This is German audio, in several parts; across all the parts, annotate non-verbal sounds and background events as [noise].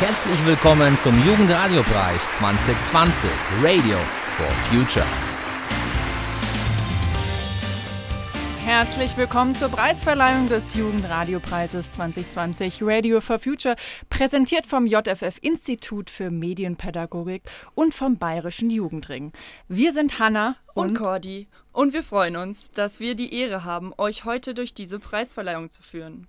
Herzlich willkommen zum Jugendradiopreis 2020 Radio for Future. Herzlich willkommen zur Preisverleihung des Jugendradiopreises 2020 Radio for Future, präsentiert vom JFF Institut für Medienpädagogik und vom Bayerischen Jugendring. Wir sind Hanna und, und Cordi und wir freuen uns, dass wir die Ehre haben, euch heute durch diese Preisverleihung zu führen.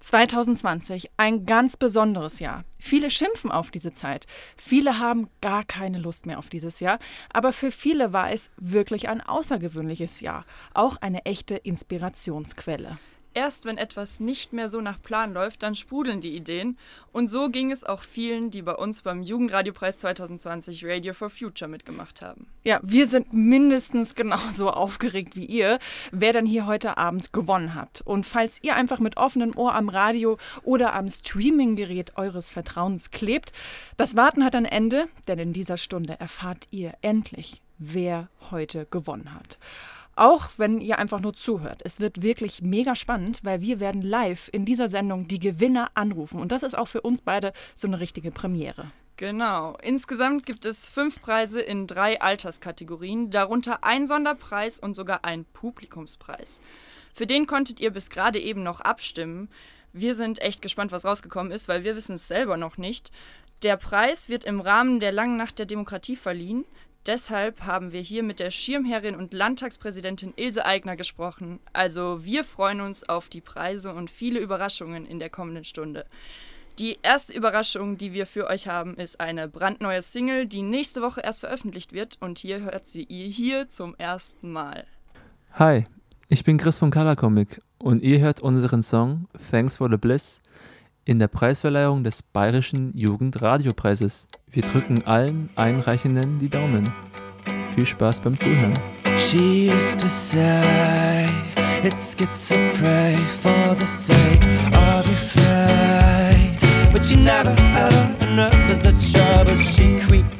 2020, ein ganz besonderes Jahr. Viele schimpfen auf diese Zeit. Viele haben gar keine Lust mehr auf dieses Jahr. Aber für viele war es wirklich ein außergewöhnliches Jahr. Auch eine echte Inspirationsquelle. Erst wenn etwas nicht mehr so nach Plan läuft, dann sprudeln die Ideen. Und so ging es auch vielen, die bei uns beim Jugendradiopreis 2020 Radio for Future mitgemacht haben. Ja, wir sind mindestens genauso [laughs] aufgeregt wie ihr, wer dann hier heute Abend gewonnen hat. Und falls ihr einfach mit offenem Ohr am Radio oder am Streaminggerät eures Vertrauens klebt, das Warten hat ein Ende, denn in dieser Stunde erfahrt ihr endlich, wer heute gewonnen hat. Auch wenn ihr einfach nur zuhört. Es wird wirklich mega spannend, weil wir werden live in dieser Sendung die Gewinner anrufen. Und das ist auch für uns beide so eine richtige Premiere. Genau. Insgesamt gibt es fünf Preise in drei Alterskategorien, darunter ein Sonderpreis und sogar ein Publikumspreis. Für den konntet ihr bis gerade eben noch abstimmen. Wir sind echt gespannt, was rausgekommen ist, weil wir wissen es selber noch nicht. Der Preis wird im Rahmen der Langen Nacht der Demokratie verliehen. Deshalb haben wir hier mit der Schirmherrin und Landtagspräsidentin Ilse Aigner gesprochen. Also wir freuen uns auf die Preise und viele Überraschungen in der kommenden Stunde. Die erste Überraschung, die wir für euch haben, ist eine brandneue Single, die nächste Woche erst veröffentlicht wird und hier hört sie ihr hier zum ersten Mal. Hi, ich bin Chris von Color Comic und ihr hört unseren Song Thanks for the Bliss in der Preisverleihung des Bayerischen Jugendradiopreises. Wir drücken allen Einreichenden die Daumen. Viel Spaß beim Zuhören. She used to say it's good to pray for the sake of your faith, but she never ever knows the trouble she creates.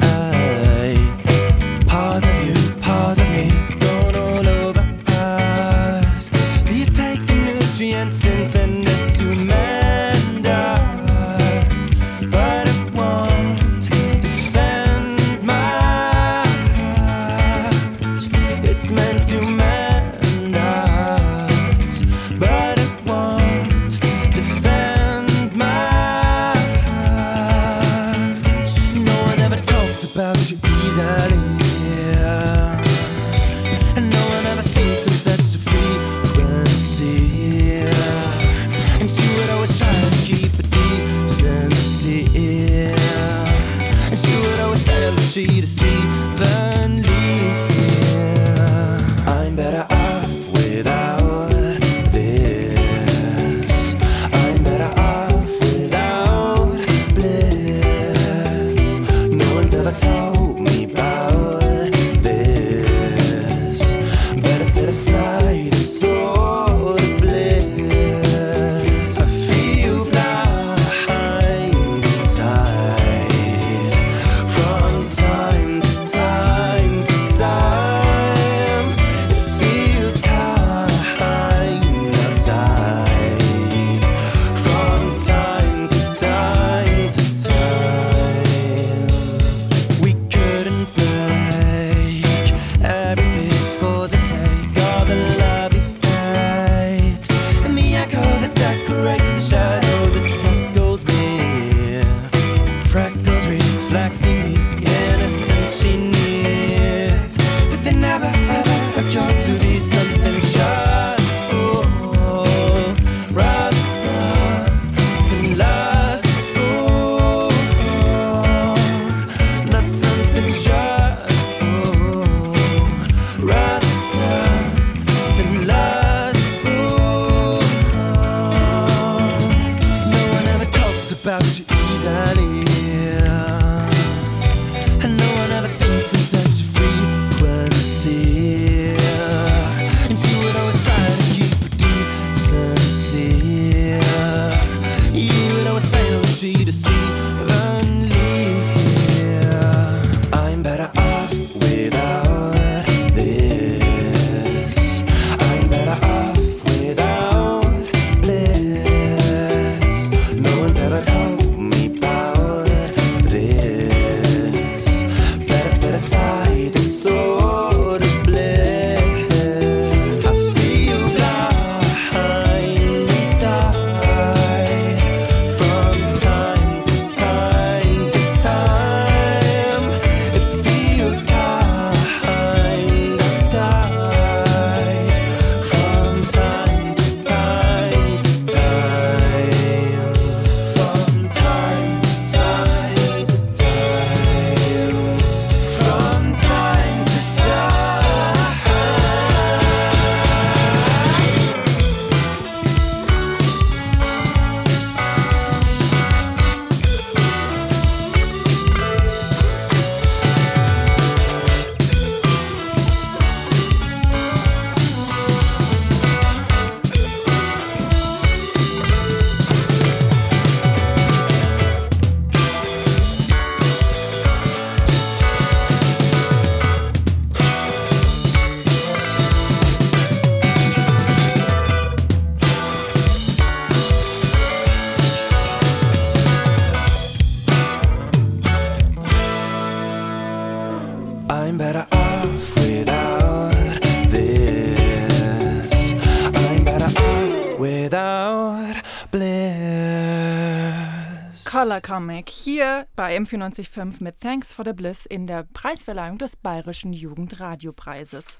Comic hier bei M945 mit Thanks for the Bliss in der Preisverleihung des Bayerischen Jugendradiopreises.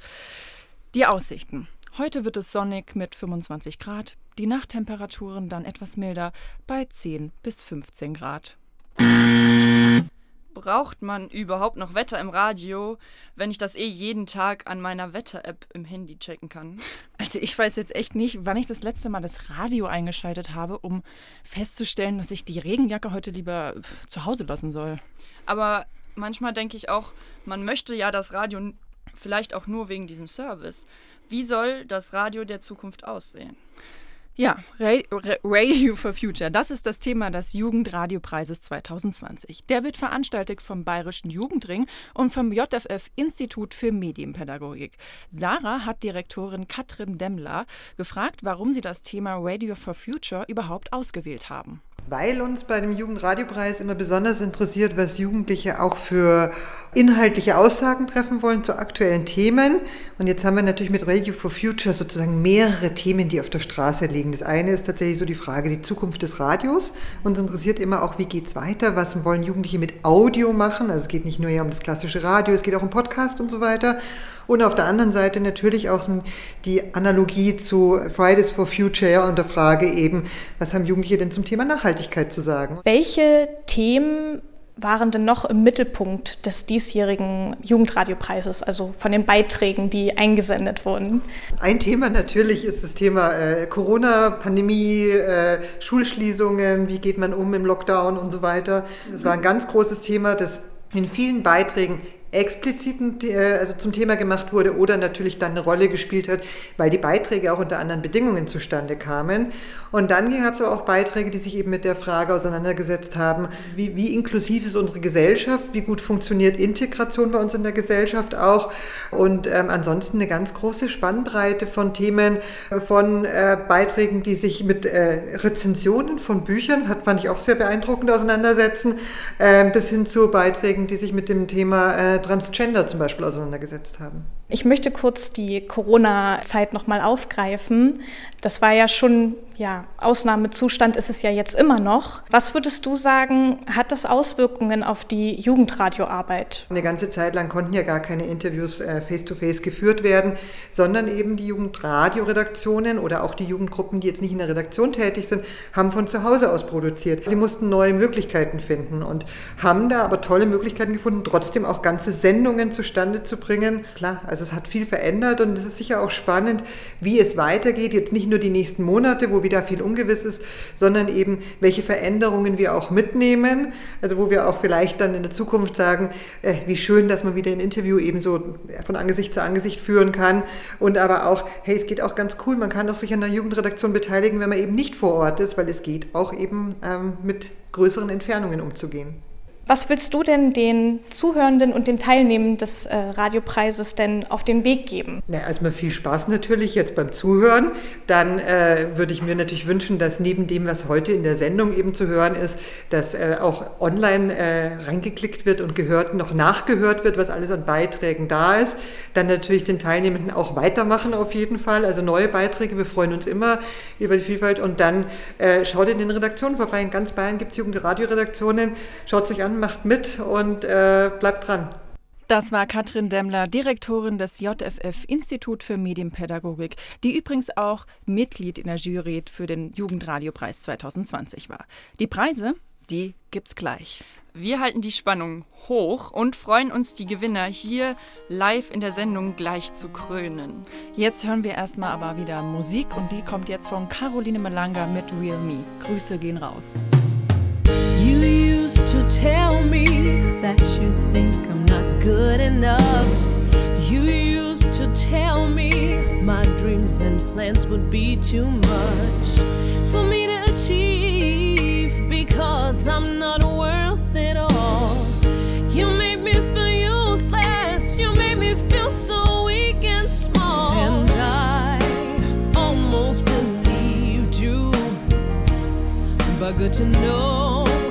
Die Aussichten. Heute wird es sonnig mit 25 Grad, die Nachttemperaturen dann etwas milder bei 10 bis 15 Grad. Braucht man überhaupt noch Wetter im Radio, wenn ich das eh jeden Tag an meiner Wetter-App im Handy checken kann? Also ich weiß jetzt echt nicht, wann ich das letzte Mal das Radio eingeschaltet habe, um festzustellen, dass ich die Regenjacke heute lieber zu Hause lassen soll. Aber manchmal denke ich auch, man möchte ja das Radio vielleicht auch nur wegen diesem Service. Wie soll das Radio der Zukunft aussehen? Ja, Radio for Future, das ist das Thema des Jugendradiopreises 2020. Der wird veranstaltet vom Bayerischen Jugendring und vom JFF Institut für Medienpädagogik. Sarah hat Direktorin Katrin Demmler gefragt, warum sie das Thema Radio for Future überhaupt ausgewählt haben weil uns bei dem Jugendradiopreis immer besonders interessiert, was Jugendliche auch für inhaltliche Aussagen treffen wollen zu aktuellen Themen. Und jetzt haben wir natürlich mit Radio for Future sozusagen mehrere Themen, die auf der Straße liegen. Das eine ist tatsächlich so die Frage, die Zukunft des Radios. Uns interessiert immer auch, wie geht es weiter, was wollen Jugendliche mit Audio machen. Also es geht nicht nur um das klassische Radio, es geht auch um Podcast und so weiter. Und auf der anderen Seite natürlich auch die Analogie zu Fridays for Future und der Frage eben, was haben Jugendliche denn zum Thema Nachhaltigkeit zu sagen? Welche Themen waren denn noch im Mittelpunkt des diesjährigen Jugendradiopreises, also von den Beiträgen, die eingesendet wurden? Ein Thema natürlich ist das Thema äh, Corona, Pandemie, äh, Schulschließungen, wie geht man um im Lockdown und so weiter. Das war ein ganz großes Thema, das in vielen Beiträgen expliziten äh, also zum Thema gemacht wurde oder natürlich dann eine Rolle gespielt hat, weil die Beiträge auch unter anderen Bedingungen zustande kamen. Und dann gab es aber auch Beiträge, die sich eben mit der Frage auseinandergesetzt haben, wie, wie inklusiv ist unsere Gesellschaft, wie gut funktioniert Integration bei uns in der Gesellschaft auch. Und ähm, ansonsten eine ganz große Spannbreite von Themen, äh, von äh, Beiträgen, die sich mit äh, Rezensionen von Büchern, hat, fand ich auch sehr beeindruckend, auseinandersetzen, äh, bis hin zu Beiträgen, die sich mit dem Thema äh, Transgender zum Beispiel auseinandergesetzt haben. Ich möchte kurz die Corona-Zeit nochmal aufgreifen. Das war ja schon, ja, Ausnahmezustand ist es ja jetzt immer noch. Was würdest du sagen, hat das Auswirkungen auf die Jugendradioarbeit? Eine ganze Zeit lang konnten ja gar keine Interviews äh, face-to-face -face geführt werden, sondern eben die Jugendradioredaktionen oder auch die Jugendgruppen, die jetzt nicht in der Redaktion tätig sind, haben von zu Hause aus produziert. Sie mussten neue Möglichkeiten finden und haben da aber tolle Möglichkeiten gefunden, trotzdem auch ganze Sendungen zustande zu bringen. Klar, also also es hat viel verändert und es ist sicher auch spannend, wie es weitergeht. Jetzt nicht nur die nächsten Monate, wo wieder viel ungewiss ist, sondern eben, welche Veränderungen wir auch mitnehmen. Also wo wir auch vielleicht dann in der Zukunft sagen, äh, wie schön, dass man wieder ein Interview eben so von Angesicht zu Angesicht führen kann. Und aber auch, hey, es geht auch ganz cool, man kann doch sich an der Jugendredaktion beteiligen, wenn man eben nicht vor Ort ist, weil es geht auch eben ähm, mit größeren Entfernungen umzugehen. Was willst du denn den Zuhörenden und den Teilnehmern des äh, Radiopreises denn auf den Weg geben? Na, erstmal viel Spaß natürlich jetzt beim Zuhören. Dann äh, würde ich mir natürlich wünschen, dass neben dem, was heute in der Sendung eben zu hören ist, dass äh, auch online äh, reingeklickt wird und gehört, noch nachgehört wird, was alles an Beiträgen da ist. Dann natürlich den Teilnehmenden auch weitermachen auf jeden Fall. Also neue Beiträge, wir freuen uns immer über die Vielfalt. Und dann äh, schaut in den Redaktionen vorbei. In ganz Bayern gibt es Jugendradioredaktionen. Schaut sich an, macht mit und äh, bleibt dran. Das war Katrin Demmler, Direktorin des JFF Institut für Medienpädagogik, die übrigens auch Mitglied in der Jury für den Jugendradiopreis 2020 war. Die Preise, die gibt's gleich. Wir halten die Spannung hoch und freuen uns, die Gewinner hier live in der Sendung gleich zu krönen. Jetzt hören wir erstmal aber wieder Musik und die kommt jetzt von Caroline Melanga mit Real Me. Grüße gehen raus. To tell me that you think I'm not good enough. You used to tell me my dreams and plans would be too much for me to achieve because I'm not worth it all. You made me feel useless, you made me feel so weak and small. And I almost believed you, but good to know.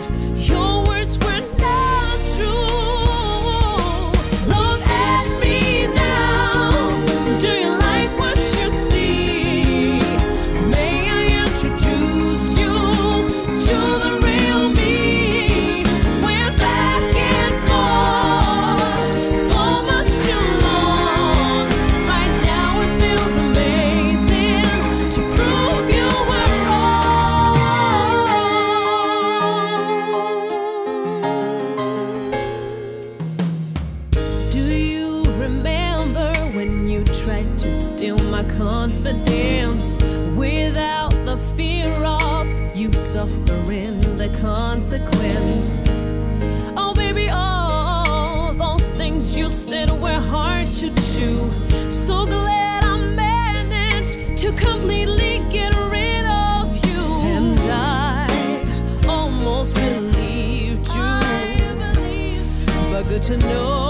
To know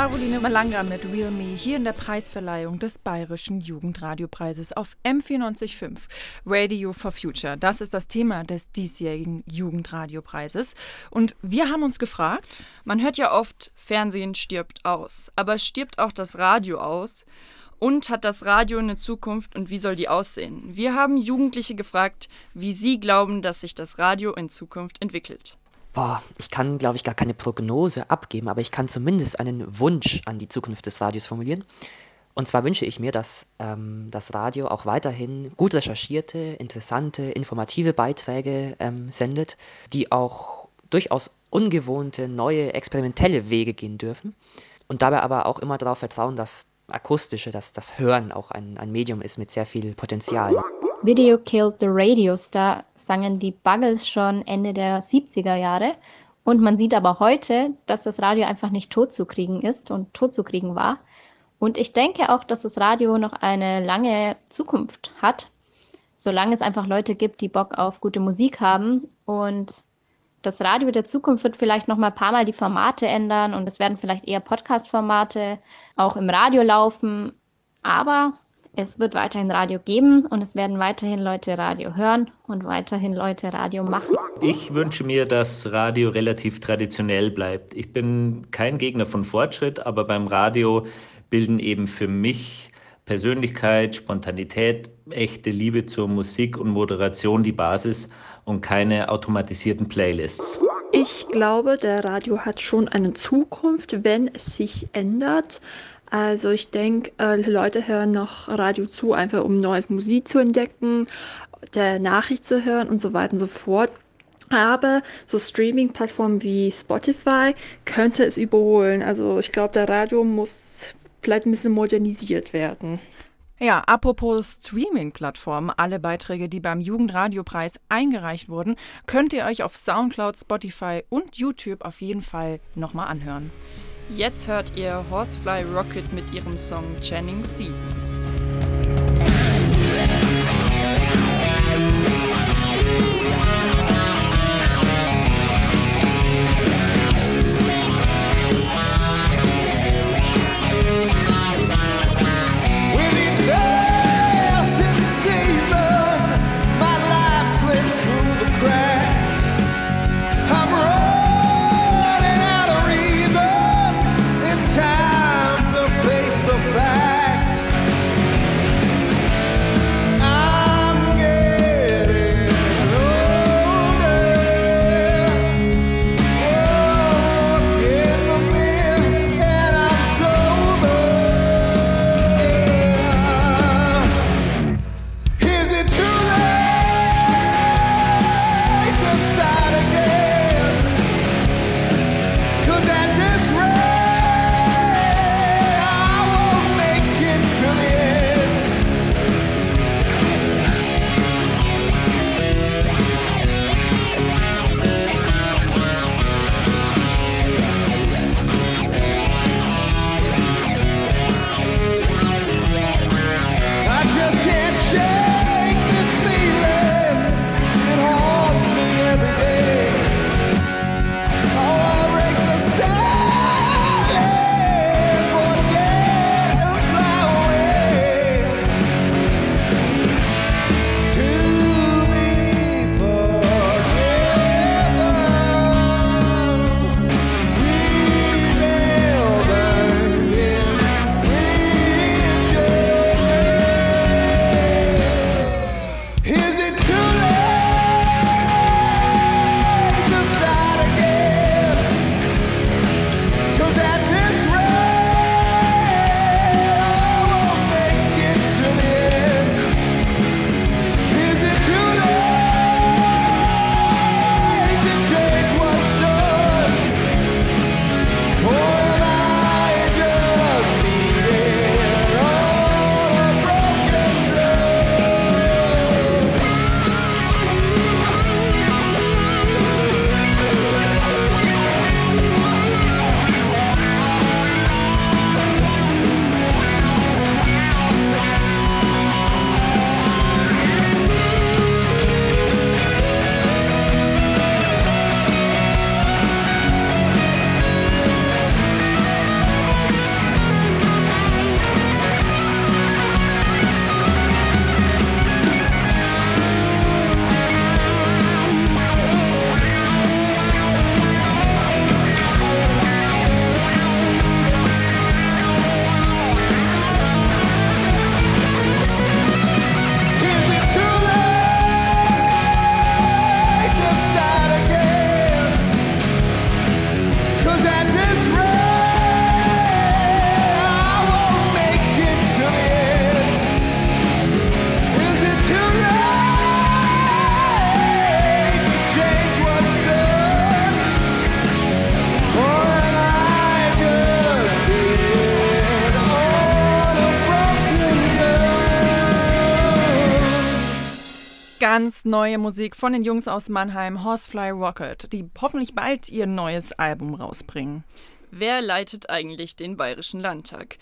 Caroline Malanga mit Real Me hier in der Preisverleihung des Bayerischen Jugendradiopreises auf M945 Radio for Future. Das ist das Thema des diesjährigen Jugendradiopreises. Und wir haben uns gefragt, Man hört ja oft, Fernsehen stirbt aus. Aber stirbt auch das Radio aus? Und hat das Radio eine Zukunft und wie soll die aussehen? Wir haben Jugendliche gefragt, wie sie glauben, dass sich das Radio in Zukunft entwickelt. Boah, ich kann, glaube ich, gar keine Prognose abgeben, aber ich kann zumindest einen Wunsch an die Zukunft des Radios formulieren. Und zwar wünsche ich mir, dass ähm, das Radio auch weiterhin gut recherchierte, interessante, informative Beiträge ähm, sendet, die auch durchaus ungewohnte, neue, experimentelle Wege gehen dürfen. Und dabei aber auch immer darauf vertrauen, dass akustische, dass das Hören auch ein, ein Medium ist mit sehr viel Potenzial. Video Killed the Radio Star sangen die Buggles schon Ende der 70er Jahre. Und man sieht aber heute, dass das Radio einfach nicht totzukriegen ist und totzukriegen war. Und ich denke auch, dass das Radio noch eine lange Zukunft hat, solange es einfach Leute gibt, die Bock auf gute Musik haben. Und das Radio der Zukunft wird vielleicht noch mal ein paar Mal die Formate ändern und es werden vielleicht eher Podcast-Formate auch im Radio laufen. Aber es wird weiterhin Radio geben und es werden weiterhin Leute Radio hören und weiterhin Leute Radio machen. Ich wünsche mir, dass Radio relativ traditionell bleibt. Ich bin kein Gegner von Fortschritt, aber beim Radio bilden eben für mich Persönlichkeit, Spontanität, echte Liebe zur Musik und Moderation die Basis und keine automatisierten Playlists. Ich glaube, der Radio hat schon eine Zukunft, wenn es sich ändert. Also ich denke, äh, Leute hören noch Radio zu, einfach um neues Musik zu entdecken, der Nachricht zu hören und so weiter und so fort. Aber so Streaming-Plattformen wie Spotify könnte es überholen. Also ich glaube, der Radio muss vielleicht ein bisschen modernisiert werden. Ja, apropos Streaming-Plattformen, alle Beiträge, die beim Jugendradiopreis eingereicht wurden, könnt ihr euch auf Soundcloud, Spotify und YouTube auf jeden Fall nochmal anhören. Jetzt hört ihr Horsefly Rocket mit ihrem Song Channing Seasons. Ganz neue Musik von den Jungs aus Mannheim, Horsefly Rocket, die hoffentlich bald ihr neues Album rausbringen. Wer leitet eigentlich den Bayerischen Landtag?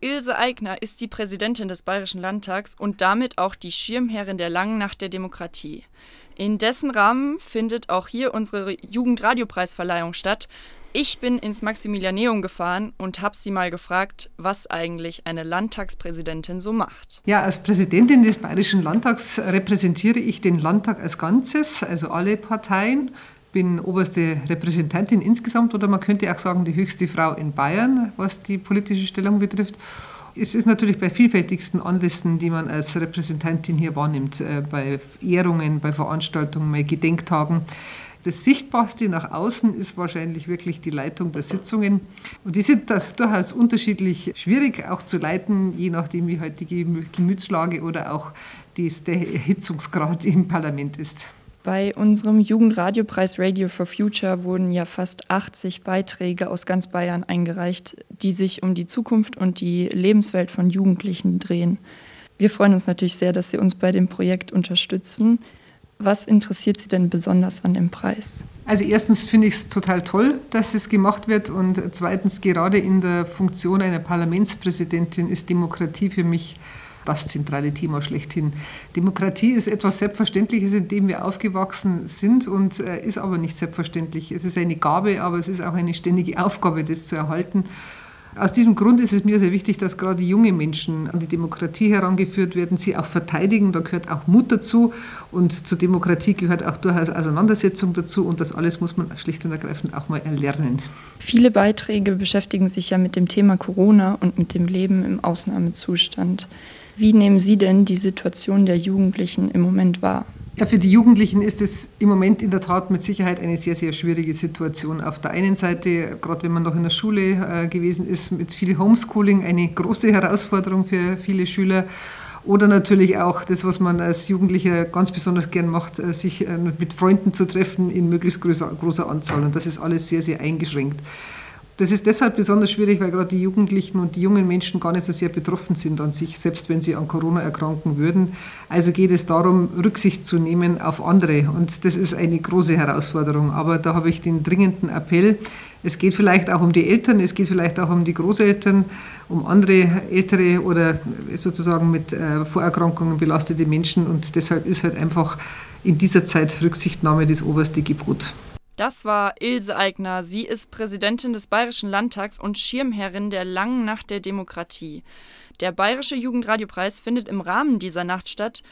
Ilse Aigner ist die Präsidentin des Bayerischen Landtags und damit auch die Schirmherrin der langen Nacht der Demokratie. In dessen Rahmen findet auch hier unsere Jugendradiopreisverleihung statt. Ich bin ins Maximilianeum gefahren und habe sie mal gefragt, was eigentlich eine Landtagspräsidentin so macht. Ja, als Präsidentin des Bayerischen Landtags repräsentiere ich den Landtag als Ganzes, also alle Parteien. Bin oberste Repräsentantin insgesamt oder man könnte auch sagen die höchste Frau in Bayern, was die politische Stellung betrifft. Es ist natürlich bei vielfältigsten Anlässen, die man als Repräsentantin hier wahrnimmt, äh, bei Ehrungen, bei Veranstaltungen, bei Gedenktagen. Das Sichtbarste nach außen ist wahrscheinlich wirklich die Leitung der Sitzungen. Und die sind durchaus unterschiedlich schwierig auch zu leiten, je nachdem, wie halt die Gemütslage oder auch der Erhitzungsgrad im Parlament ist. Bei unserem Jugendradiopreis Radio for Future wurden ja fast 80 Beiträge aus ganz Bayern eingereicht, die sich um die Zukunft und die Lebenswelt von Jugendlichen drehen. Wir freuen uns natürlich sehr, dass Sie uns bei dem Projekt unterstützen. Was interessiert Sie denn besonders an dem Preis? Also erstens finde ich es total toll, dass es gemacht wird und zweitens gerade in der Funktion einer Parlamentspräsidentin ist Demokratie für mich das zentrale Thema schlechthin. Demokratie ist etwas Selbstverständliches, in dem wir aufgewachsen sind und äh, ist aber nicht selbstverständlich. Es ist eine Gabe, aber es ist auch eine ständige Aufgabe, das zu erhalten. Aus diesem Grund ist es mir sehr wichtig, dass gerade junge Menschen an die Demokratie herangeführt werden, sie auch verteidigen. Da gehört auch Mut dazu und zur Demokratie gehört auch durchaus Auseinandersetzung dazu und das alles muss man schlicht und ergreifend auch mal erlernen. Viele Beiträge beschäftigen sich ja mit dem Thema Corona und mit dem Leben im Ausnahmezustand. Wie nehmen Sie denn die Situation der Jugendlichen im Moment wahr? Ja, für die Jugendlichen ist es im Moment in der Tat mit Sicherheit eine sehr, sehr schwierige Situation. Auf der einen Seite, gerade wenn man noch in der Schule äh, gewesen ist, mit viel Homeschooling eine große Herausforderung für viele Schüler. Oder natürlich auch das, was man als Jugendlicher ganz besonders gern macht, äh, sich äh, mit Freunden zu treffen in möglichst großer, großer Anzahl. Und das ist alles sehr, sehr eingeschränkt. Das ist deshalb besonders schwierig, weil gerade die Jugendlichen und die jungen Menschen gar nicht so sehr betroffen sind an sich, selbst wenn sie an Corona erkranken würden. Also geht es darum, Rücksicht zu nehmen auf andere. Und das ist eine große Herausforderung. Aber da habe ich den dringenden Appell. Es geht vielleicht auch um die Eltern, es geht vielleicht auch um die Großeltern, um andere ältere oder sozusagen mit äh, Vorerkrankungen belastete Menschen. Und deshalb ist halt einfach in dieser Zeit Rücksichtnahme das oberste Gebot. Das war Ilse Aigner. Sie ist Präsidentin des Bayerischen Landtags und Schirmherrin der Langen Nacht der Demokratie. Der Bayerische Jugendradiopreis findet im Rahmen dieser Nacht statt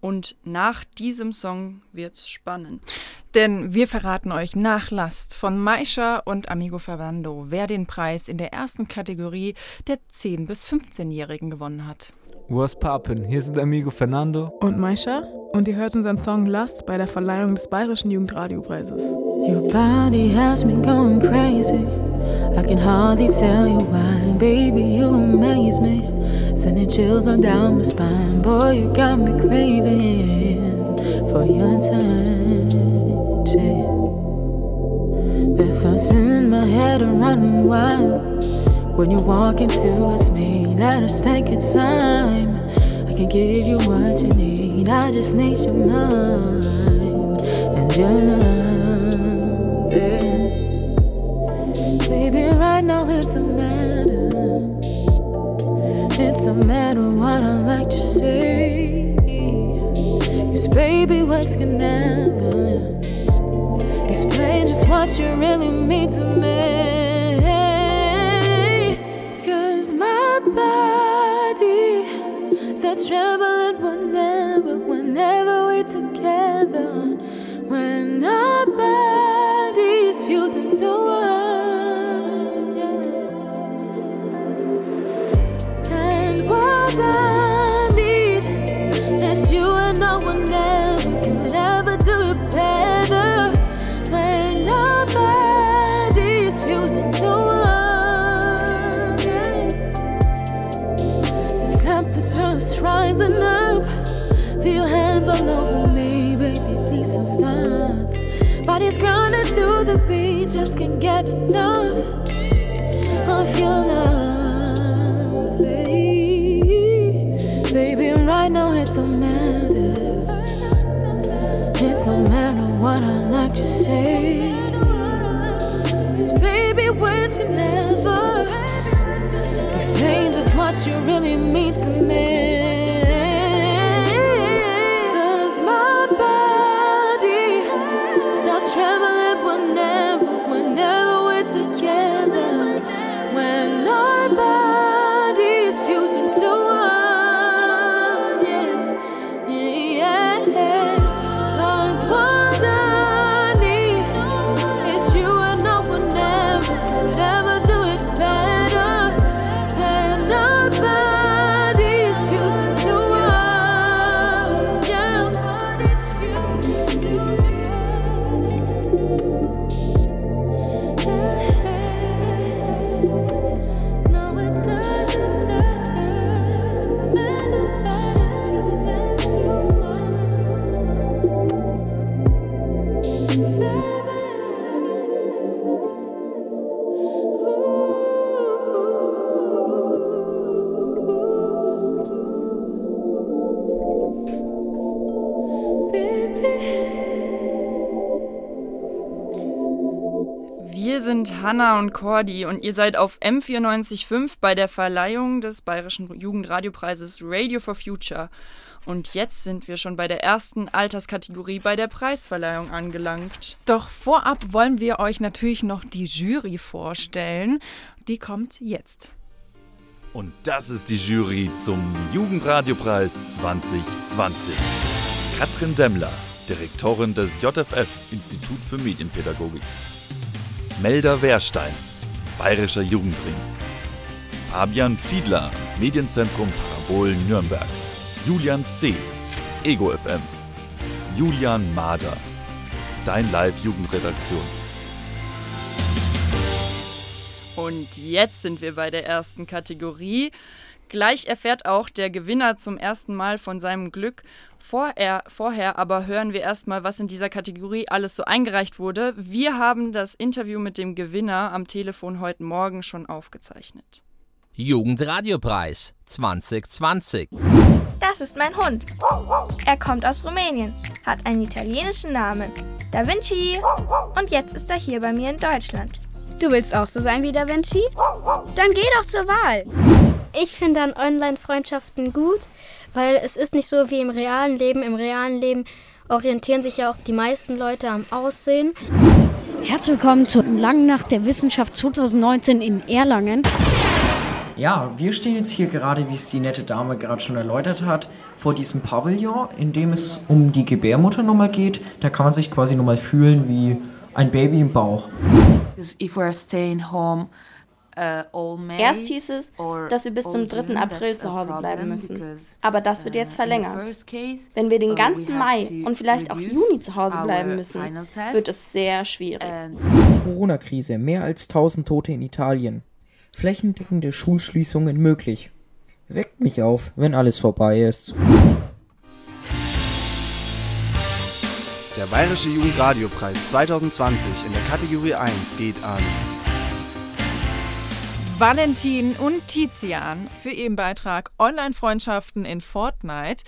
und nach diesem Song wird's spannend. Denn wir verraten euch nach Last von Maisha und Amigo Fernando, wer den Preis in der ersten Kategorie der 10- bis 15-Jährigen gewonnen hat. Was poppin'? Hier sind Amigo Fernando und Maisha und ihr hört unseren Song Last bei der Verleihung des Bayerischen Jugendradiopreises. Your body has me going crazy. I can hardly tell you why, baby. You amaze me, sending chills on down my spine. Boy, you got me craving for your touch. The thoughts in my head are running wild. When you walk into us, me, let us take it time. I can give you what you need. I just need your mind and your love. Baby, right now it's a matter. It's a matter what I like to say. Cause baby, what's gonna never explain just what you really mean to me. tremble. Say. Und Cordy und ihr seid auf M94.5 bei der Verleihung des Bayerischen Jugendradiopreises Radio for Future. Und jetzt sind wir schon bei der ersten Alterskategorie bei der Preisverleihung angelangt. Doch vorab wollen wir euch natürlich noch die Jury vorstellen. Die kommt jetzt. Und das ist die Jury zum Jugendradiopreis 2020. Katrin Demmler, Direktorin des JFF, Institut für Medienpädagogik. Melda Wehrstein, Bayerischer Jugendring. Fabian Fiedler, Medienzentrum Parabol Nürnberg. Julian C., Ego FM. Julian Mader, Dein Live Jugendredaktion. Und jetzt sind wir bei der ersten Kategorie. Gleich erfährt auch der Gewinner zum ersten Mal von seinem Glück. Vorher, vorher aber hören wir erstmal, was in dieser Kategorie alles so eingereicht wurde. Wir haben das Interview mit dem Gewinner am Telefon heute Morgen schon aufgezeichnet. Jugendradiopreis 2020. Das ist mein Hund. Er kommt aus Rumänien, hat einen italienischen Namen. Da Vinci. Und jetzt ist er hier bei mir in Deutschland. Du willst auch so sein wie Da Vinci? Dann geh doch zur Wahl. Ich finde an Online-Freundschaften gut, weil es ist nicht so wie im realen Leben. Im realen Leben orientieren sich ja auch die meisten Leute am Aussehen. Herzlich willkommen zur Langen Nacht der Wissenschaft 2019 in Erlangen. Ja, wir stehen jetzt hier gerade, wie es die nette Dame gerade schon erläutert hat, vor diesem Pavillon, in dem es um die Gebärmutter nochmal geht. Da kann man sich quasi nochmal fühlen wie ein Baby im Bauch. Erst hieß es, dass wir bis zum 3. April zu Hause bleiben müssen. Aber das wird jetzt verlängert. Wenn wir den ganzen Mai und vielleicht auch Juni zu Hause bleiben müssen, wird es sehr schwierig. Corona-Krise, mehr als 1000 Tote in Italien. Flächendeckende Schulschließungen möglich. Weckt mich auf, wenn alles vorbei ist. Der Bayerische Jugendradiopreis 2020 in der Kategorie 1 geht an Valentin und Tizian für ihren Beitrag Online-Freundschaften in Fortnite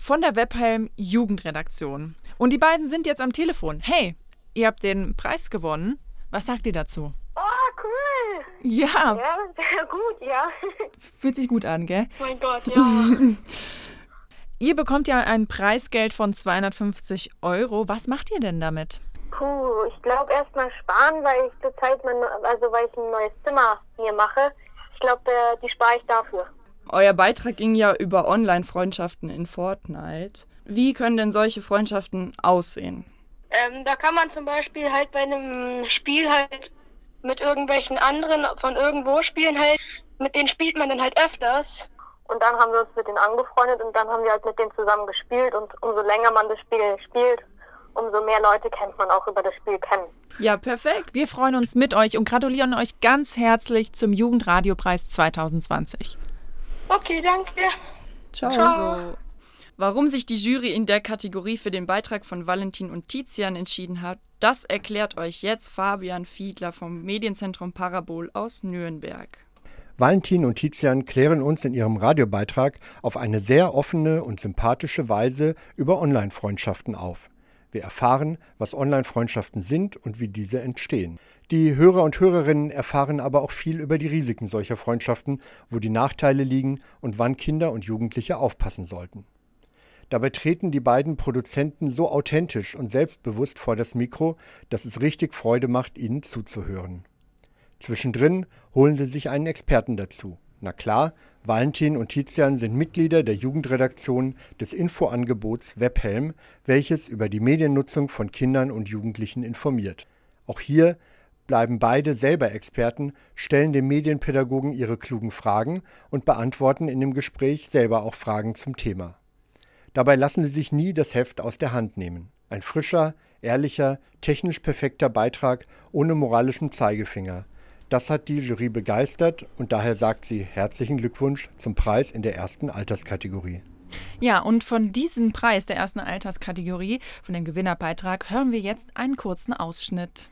von der Webhelm Jugendredaktion. Und die beiden sind jetzt am Telefon. Hey, ihr habt den Preis gewonnen. Was sagt ihr dazu? Oh, cool. Ja. Ja, sehr gut, ja. Fühlt sich gut an, gell? Mein Gott, ja. [laughs] Ihr bekommt ja ein Preisgeld von 250 Euro. Was macht ihr denn damit? Puh, ich glaube erstmal sparen, weil ich zurzeit mein, also weil ich ein neues Zimmer hier mache. Ich glaube, die spare ich dafür. Euer Beitrag ging ja über Online-Freundschaften in Fortnite. Wie können denn solche Freundschaften aussehen? Ähm, da kann man zum Beispiel halt bei einem Spiel halt mit irgendwelchen anderen von irgendwo spielen halt. Mit denen spielt man dann halt öfters. Und dann haben wir uns mit denen angefreundet und dann haben wir halt mit denen zusammen gespielt. Und umso länger man das Spiel spielt, umso mehr Leute kennt man auch über das Spiel kennen. Ja, perfekt. Wir freuen uns mit euch und gratulieren euch ganz herzlich zum Jugendradiopreis 2020. Okay, danke. Ciao. So. Warum sich die Jury in der Kategorie für den Beitrag von Valentin und Tizian entschieden hat, das erklärt euch jetzt Fabian Fiedler vom Medienzentrum Parabol aus Nürnberg. Valentin und Tizian klären uns in ihrem Radiobeitrag auf eine sehr offene und sympathische Weise über Online-Freundschaften auf. Wir erfahren, was Online-Freundschaften sind und wie diese entstehen. Die Hörer und Hörerinnen erfahren aber auch viel über die Risiken solcher Freundschaften, wo die Nachteile liegen und wann Kinder und Jugendliche aufpassen sollten. Dabei treten die beiden Produzenten so authentisch und selbstbewusst vor das Mikro, dass es richtig Freude macht, ihnen zuzuhören. Zwischendrin holen sie sich einen Experten dazu. Na klar, Valentin und Tizian sind Mitglieder der Jugendredaktion des Infoangebots Webhelm, welches über die Mediennutzung von Kindern und Jugendlichen informiert. Auch hier bleiben beide selber Experten, stellen dem Medienpädagogen ihre klugen Fragen und beantworten in dem Gespräch selber auch Fragen zum Thema. Dabei lassen sie sich nie das Heft aus der Hand nehmen. Ein frischer, ehrlicher, technisch perfekter Beitrag ohne moralischen Zeigefinger. Das hat die Jury begeistert und daher sagt sie herzlichen Glückwunsch zum Preis in der ersten Alterskategorie. Ja, und von diesem Preis der ersten Alterskategorie, von dem Gewinnerbeitrag, hören wir jetzt einen kurzen Ausschnitt.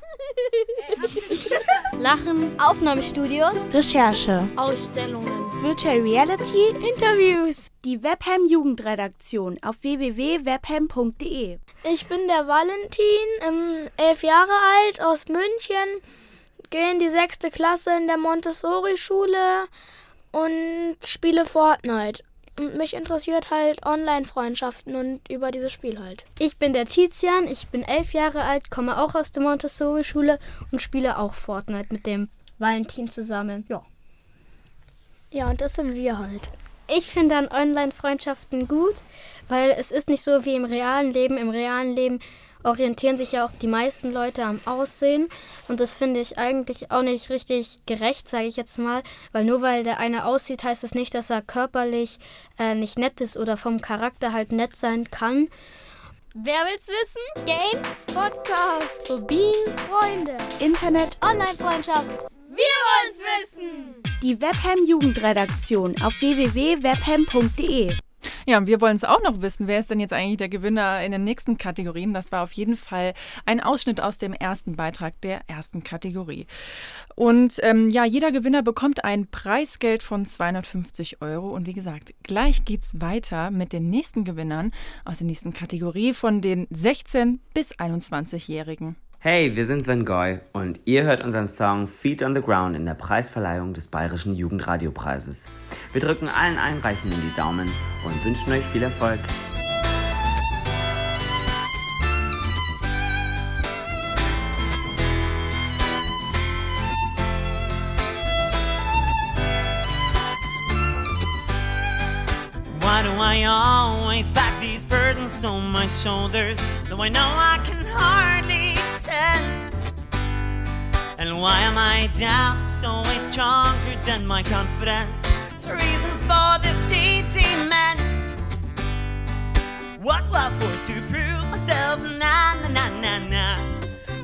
[laughs] Lachen, Aufnahmestudios, Recherche, Ausstellungen, Virtual Reality, Interviews. Die Webham Jugendredaktion auf www.webham.de. Ich bin der Valentin, ähm, elf Jahre alt, aus München, gehe in die sechste Klasse in der Montessori-Schule und spiele Fortnite. Und mich interessiert halt Online-Freundschaften und über dieses Spiel halt. Ich bin der Tizian, ich bin elf Jahre alt, komme auch aus der Montessori-Schule und spiele auch Fortnite mit dem Valentin zusammen. Ja. Ja, und das sind wir halt. Ich finde an Online-Freundschaften gut, weil es ist nicht so wie im realen Leben. Im realen Leben orientieren sich ja auch die meisten Leute am Aussehen. Und das finde ich eigentlich auch nicht richtig gerecht, sage ich jetzt mal. Weil nur weil der eine aussieht, heißt das nicht, dass er körperlich äh, nicht nett ist oder vom Charakter halt nett sein kann. Wer will's wissen? Games, Podcast, Rubin, Freunde, Internet, Online-Freundschaft. Wir wollen's wissen! Die Webham Jugendredaktion auf www.webham.de. Ja, wir wollen es auch noch wissen. Wer ist denn jetzt eigentlich der Gewinner in den nächsten Kategorien? Das war auf jeden Fall ein Ausschnitt aus dem ersten Beitrag der ersten Kategorie. Und ähm, ja, jeder Gewinner bekommt ein Preisgeld von 250 Euro. Und wie gesagt, gleich geht's weiter mit den nächsten Gewinnern aus der nächsten Kategorie von den 16- bis 21-Jährigen. Hey, wir sind Van Gogh und ihr hört unseren Song Feet on the Ground in der Preisverleihung des Bayerischen Jugendradiopreises. Wir drücken allen Einreichenden die Daumen und wünschen euch viel Erfolg. Why do I always pack these burdens on my shoulders? Though I know I can hardly. And why am I doubts always stronger than my confidence? It's a reason for this deep demand. What do I force to prove myself? Nah, nah, nah, nah, nah.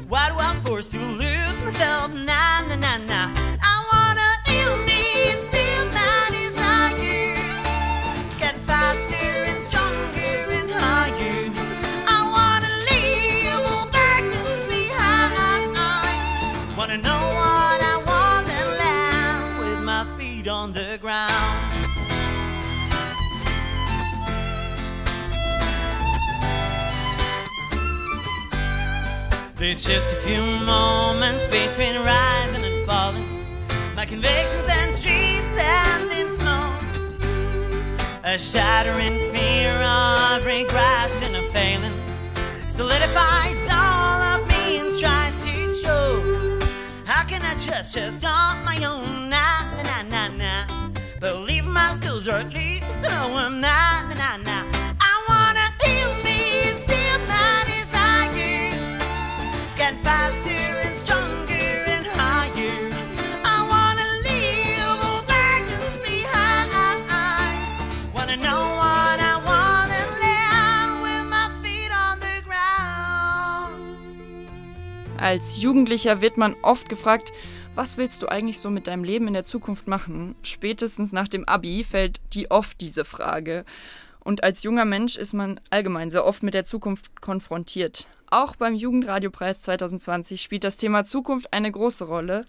Why do I force to lose myself? Nah, nah, nah, nah. There's just a few moments between rising and falling. My convictions and dreams stand in smoke. A shattering fear of regression of failing solidifies all of me and tries to choke. How can I trust just on my own? Nah, nah, nah, nah. Believe my skills or at least know I'm not, nah, nah, nah. Als Jugendlicher wird man oft gefragt, was willst du eigentlich so mit deinem Leben in der Zukunft machen? Spätestens nach dem Abi fällt die oft diese Frage. Und als junger Mensch ist man allgemein sehr oft mit der Zukunft konfrontiert. Auch beim Jugendradiopreis 2020 spielt das Thema Zukunft eine große Rolle.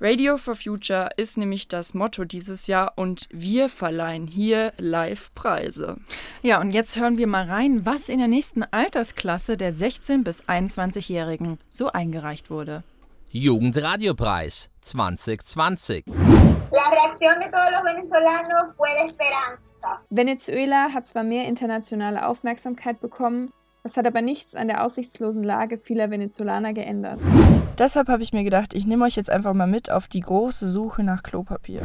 Radio for Future ist nämlich das Motto dieses Jahr und wir verleihen hier Live-Preise. Ja, und jetzt hören wir mal rein, was in der nächsten Altersklasse der 16- bis 21-Jährigen so eingereicht wurde. Jugendradiopreis 2020. La reacción de todos los venezolanos fue de esperanza. Venezuela hat zwar mehr internationale Aufmerksamkeit bekommen, das hat aber nichts an der aussichtslosen Lage vieler Venezolaner geändert. Deshalb habe ich mir gedacht, ich nehme euch jetzt einfach mal mit auf die große Suche nach Klopapier.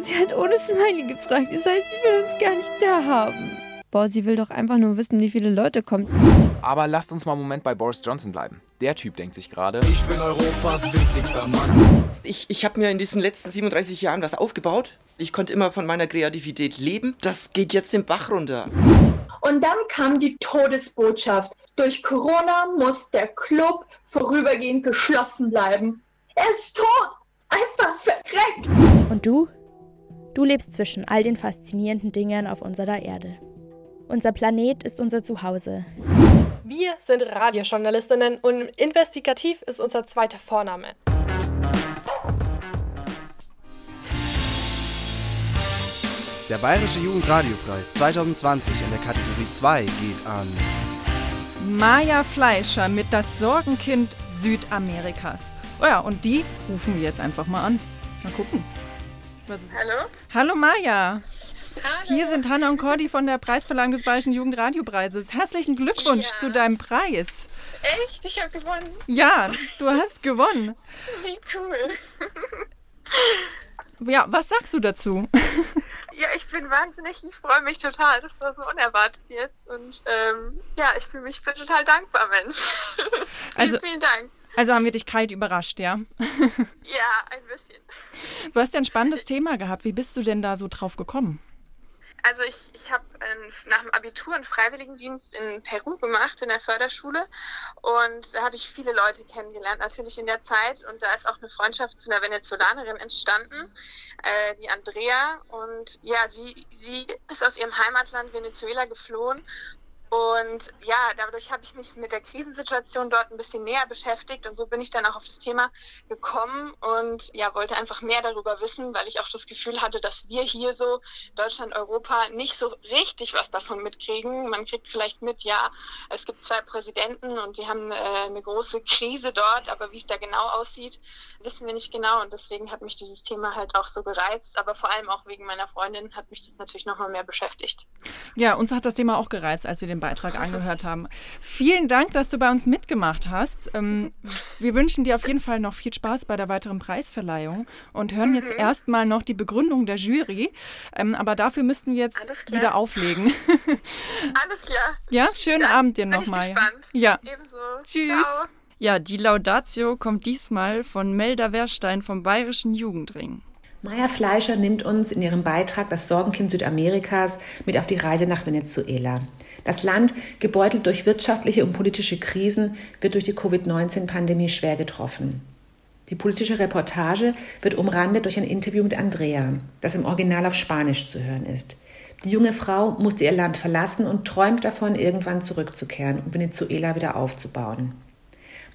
Sie hat ohne Smiley gefragt, das heißt, sie will uns gar nicht da haben. Boah, sie will doch einfach nur wissen, wie viele Leute kommen. Aber lasst uns mal einen Moment bei Boris Johnson bleiben. Der Typ denkt sich gerade, ich bin Europas wichtigster Mann. Ich, ich habe mir in diesen letzten 37 Jahren was aufgebaut. Ich konnte immer von meiner Kreativität leben. Das geht jetzt den Bach runter. Und dann kam die Todesbotschaft. Durch Corona muss der Club vorübergehend geschlossen bleiben. Er ist tot. Einfach verreckt. Und du? Du lebst zwischen all den faszinierenden Dingen auf unserer Erde. Unser Planet ist unser Zuhause. Wir sind Radiojournalistinnen und investigativ ist unser zweiter Vorname. Der Bayerische Jugendradiopreis 2020 in der Kategorie 2 geht an Maja Fleischer mit Das Sorgenkind Südamerikas. Oh ja, und die rufen wir jetzt einfach mal an. Mal gucken. Hallo? Hallo Maja. Hallo. Hier sind Hanna und Cordy von der Preisverleihung des Bayerischen Jugendradiopreises. Herzlichen Glückwunsch ja. zu deinem Preis. Echt? Ich habe gewonnen. Ja, du hast gewonnen. Wie cool. [laughs] Ja, was sagst du dazu? [laughs] Ja, ich bin wahnsinnig, ich freue mich total. Das war so unerwartet jetzt. Und ähm, ja, ich fühle mich bin total dankbar, Mensch. [laughs] Also, vielen, vielen Dank. Also haben wir dich kalt überrascht, ja? [laughs] ja, ein bisschen. Du hast ja ein spannendes Thema gehabt. Wie bist du denn da so drauf gekommen? Also ich, ich habe nach dem Abitur einen Freiwilligendienst in Peru gemacht, in der Förderschule. Und da habe ich viele Leute kennengelernt, natürlich in der Zeit. Und da ist auch eine Freundschaft zu einer Venezolanerin entstanden, äh, die Andrea. Und ja, sie, sie ist aus ihrem Heimatland Venezuela geflohen und ja, dadurch habe ich mich mit der Krisensituation dort ein bisschen näher beschäftigt und so bin ich dann auch auf das Thema gekommen und ja, wollte einfach mehr darüber wissen, weil ich auch das Gefühl hatte, dass wir hier so, Deutschland, Europa, nicht so richtig was davon mitkriegen. Man kriegt vielleicht mit, ja, es gibt zwei Präsidenten und die haben äh, eine große Krise dort, aber wie es da genau aussieht, wissen wir nicht genau und deswegen hat mich dieses Thema halt auch so gereizt, aber vor allem auch wegen meiner Freundin hat mich das natürlich nochmal mehr beschäftigt. Ja, uns hat das Thema auch gereizt, als wir den Beitrag angehört haben. Vielen Dank, dass du bei uns mitgemacht hast. Ähm, wir wünschen dir auf jeden Fall noch viel Spaß bei der weiteren Preisverleihung und hören jetzt mhm. erstmal noch die Begründung der Jury. Ähm, aber dafür müssten wir jetzt wieder auflegen. [laughs] Alles klar. Ja, schönen Dann Abend dir nochmal. Ja. Ebenso. Tschüss. Ciao. Ja, die Laudatio kommt diesmal von Melda Werstein vom Bayerischen Jugendring. Maya Fleischer nimmt uns in ihrem Beitrag Das Sorgenkind Südamerikas mit auf die Reise nach Venezuela. Das Land, gebeutelt durch wirtschaftliche und politische Krisen, wird durch die Covid-19-Pandemie schwer getroffen. Die politische Reportage wird umrandet durch ein Interview mit Andrea, das im Original auf Spanisch zu hören ist. Die junge Frau musste ihr Land verlassen und träumt davon, irgendwann zurückzukehren und Venezuela wieder aufzubauen.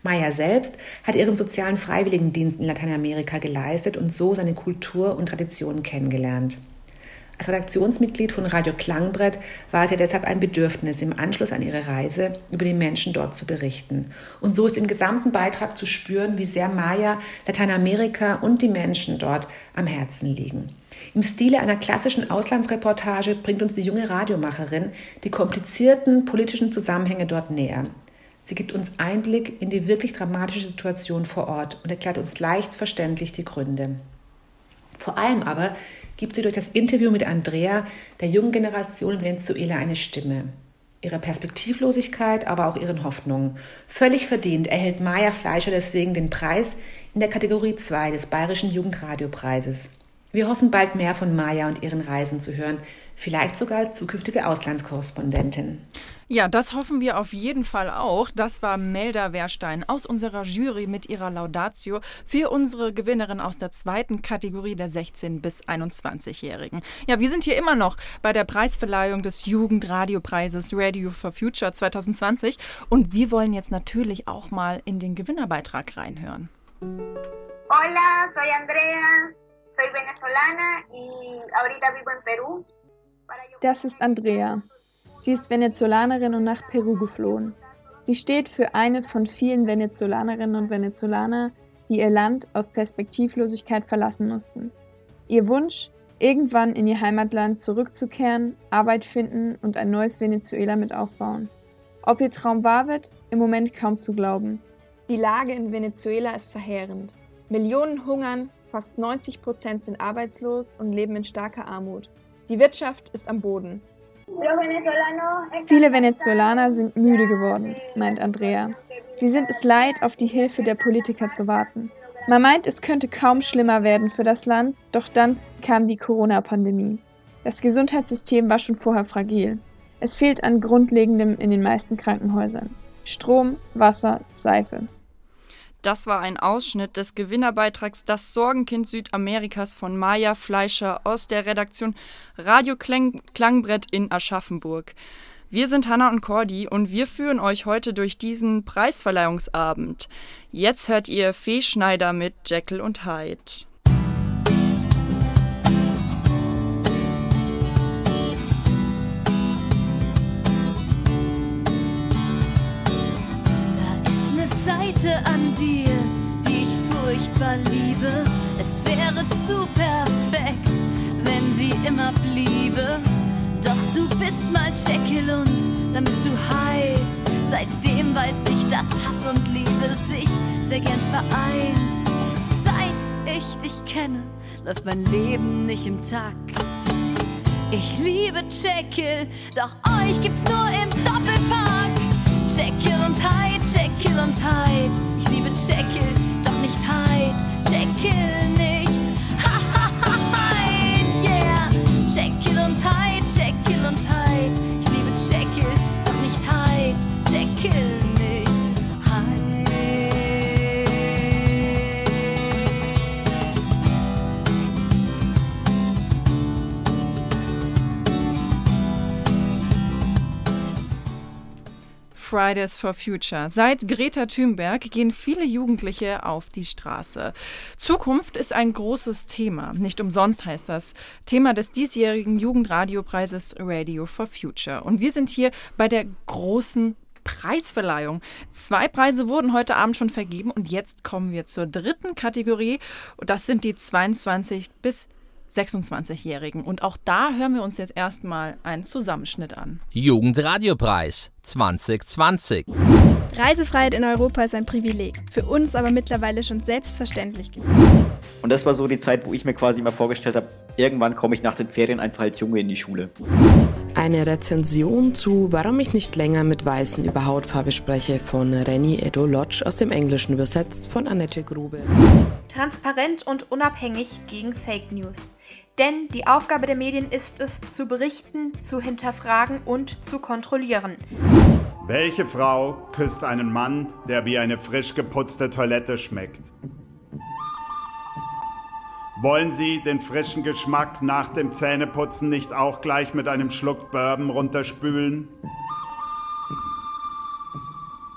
Maya selbst hat ihren sozialen Freiwilligendienst in Lateinamerika geleistet und so seine Kultur und Traditionen kennengelernt. Als Redaktionsmitglied von Radio Klangbrett war es ihr deshalb ein Bedürfnis, im Anschluss an ihre Reise über die Menschen dort zu berichten. Und so ist im gesamten Beitrag zu spüren, wie sehr Maya, Lateinamerika und die Menschen dort am Herzen liegen. Im Stile einer klassischen Auslandsreportage bringt uns die junge Radiomacherin die komplizierten politischen Zusammenhänge dort näher. Sie gibt uns Einblick in die wirklich dramatische Situation vor Ort und erklärt uns leicht verständlich die Gründe. Vor allem aber gibt sie durch das Interview mit Andrea der jungen Generation in Venezuela eine Stimme. Ihre Perspektivlosigkeit, aber auch ihren Hoffnungen. Völlig verdient erhält Maya Fleischer deswegen den Preis in der Kategorie 2 des Bayerischen Jugendradiopreises. Wir hoffen bald mehr von Maya und ihren Reisen zu hören. vielleicht sogar als zukünftige Auslandskorrespondentin. Ja, das hoffen wir auf jeden Fall auch. Das war Melda Wehrstein aus unserer Jury mit ihrer Laudatio für unsere Gewinnerin aus der zweiten Kategorie der 16- bis 21-Jährigen. Ja, wir sind hier immer noch bei der Preisverleihung des Jugendradiopreises Radio for Future 2020 und wir wollen jetzt natürlich auch mal in den Gewinnerbeitrag reinhören. Hola, soy Andrea, soy venezolana y ahorita vivo en Perú. Das ist Andrea. Sie ist Venezolanerin und nach Peru geflohen. Sie steht für eine von vielen Venezolanerinnen und Venezolaner, die ihr Land aus Perspektivlosigkeit verlassen mussten. Ihr Wunsch, irgendwann in ihr Heimatland zurückzukehren, Arbeit finden und ein neues Venezuela mit aufbauen. Ob ihr Traum wahr wird, im Moment kaum zu glauben. Die Lage in Venezuela ist verheerend. Millionen hungern, fast 90 Prozent sind arbeitslos und leben in starker Armut. Die Wirtschaft ist am Boden. Viele Venezolaner sind müde geworden, meint Andrea. Sie sind es leid, auf die Hilfe der Politiker zu warten. Man meint, es könnte kaum schlimmer werden für das Land, doch dann kam die Corona-Pandemie. Das Gesundheitssystem war schon vorher fragil. Es fehlt an Grundlegendem in den meisten Krankenhäusern. Strom, Wasser, Seife. Das war ein Ausschnitt des Gewinnerbeitrags Das Sorgenkind Südamerikas von Maja Fleischer aus der Redaktion Radio Klang Klangbrett in Aschaffenburg. Wir sind Hanna und Cordy und wir führen euch heute durch diesen Preisverleihungsabend. Jetzt hört ihr Fee Schneider mit Jekyll und Hyde. Seite an dir, die ich furchtbar liebe. Es wäre zu perfekt, wenn sie immer bliebe. Doch du bist mal Jekyll und dann bist du Hyde. Seitdem weiß ich, dass Hass und Liebe sich sehr gern vereint. Seit ich dich kenne, läuft mein Leben nicht im Takt. Ich liebe Jekyll, doch euch gibt's nur im Doppelpack. Jekyll und Hyde, Jekyll und Hyde. Ich liebe Jekyll, Fridays for Future. Seit Greta Thunberg gehen viele Jugendliche auf die Straße. Zukunft ist ein großes Thema. Nicht umsonst heißt das Thema des diesjährigen Jugendradiopreises Radio for Future. Und wir sind hier bei der großen Preisverleihung. Zwei Preise wurden heute Abend schon vergeben und jetzt kommen wir zur dritten Kategorie. Und das sind die 22 bis 26-Jährigen. Und auch da hören wir uns jetzt erstmal einen Zusammenschnitt an. Jugendradiopreis 2020. Reisefreiheit in Europa ist ein Privileg, für uns aber mittlerweile schon selbstverständlich geworden. Und das war so die Zeit, wo ich mir quasi mal vorgestellt habe, irgendwann komme ich nach den Ferien einfach als Junge in die Schule. Eine Rezension zu Warum ich nicht länger mit Weißen über Hautfarbe spreche von Renny Edo Lodge aus dem Englischen übersetzt von Annette Grube. Transparent und unabhängig gegen Fake News. Denn die Aufgabe der Medien ist es, zu berichten, zu hinterfragen und zu kontrollieren. Welche Frau küsst einen Mann, der wie eine frisch geputzte Toilette schmeckt? Wollen Sie den frischen Geschmack nach dem Zähneputzen nicht auch gleich mit einem Schluck Bourbon runterspülen?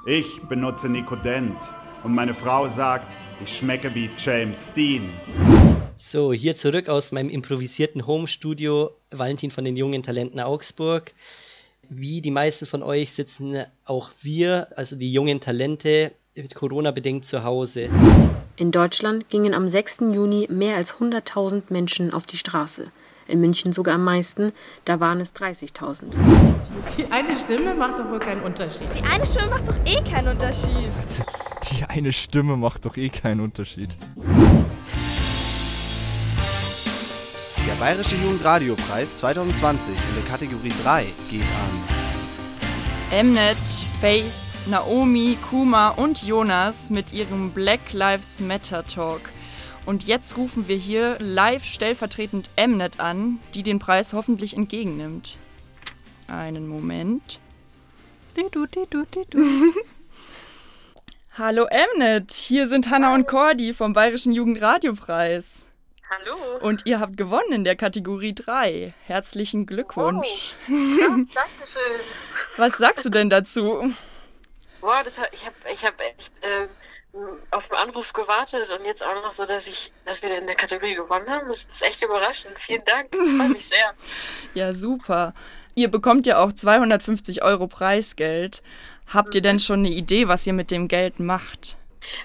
Ich benutze Nikodent und meine Frau sagt, ich schmecke wie James Dean. So, hier zurück aus meinem improvisierten Home-Studio, Valentin von den jungen Talenten Augsburg. Wie die meisten von euch sitzen auch wir, also die jungen Talente, Corona-bedingt zu Hause. In Deutschland gingen am 6. Juni mehr als 100.000 Menschen auf die Straße. In München sogar am meisten, da waren es 30.000. Die eine Stimme macht doch wohl keinen Unterschied. Die eine Stimme macht doch eh keinen Unterschied. Die eine Stimme macht doch eh keinen Unterschied. Der Bayerische Jugendradiopreis 2020 in der Kategorie 3 geht an Mnet, Faith, Naomi, Kuma und Jonas mit ihrem Black Lives Matter Talk. Und jetzt rufen wir hier live stellvertretend Mnet an, die den Preis hoffentlich entgegennimmt. Einen Moment. [laughs] Hallo Mnet, hier sind Hanna und Cordi vom Bayerischen Jugendradiopreis. Hallo. Und ihr habt gewonnen in der Kategorie 3. Herzlichen Glückwunsch. Wow. Krass, Dankeschön. [laughs] Was sagst du denn dazu? Boah, das, ich habe ich hab echt äh, auf den Anruf gewartet und jetzt auch noch so, dass ich, dass wir in der Kategorie gewonnen haben. Das ist echt überraschend. Vielen Dank. Ich freue mich sehr. [laughs] Ja, super. Ihr bekommt ja auch 250 Euro Preisgeld. Habt ihr denn schon eine Idee, was ihr mit dem Geld macht?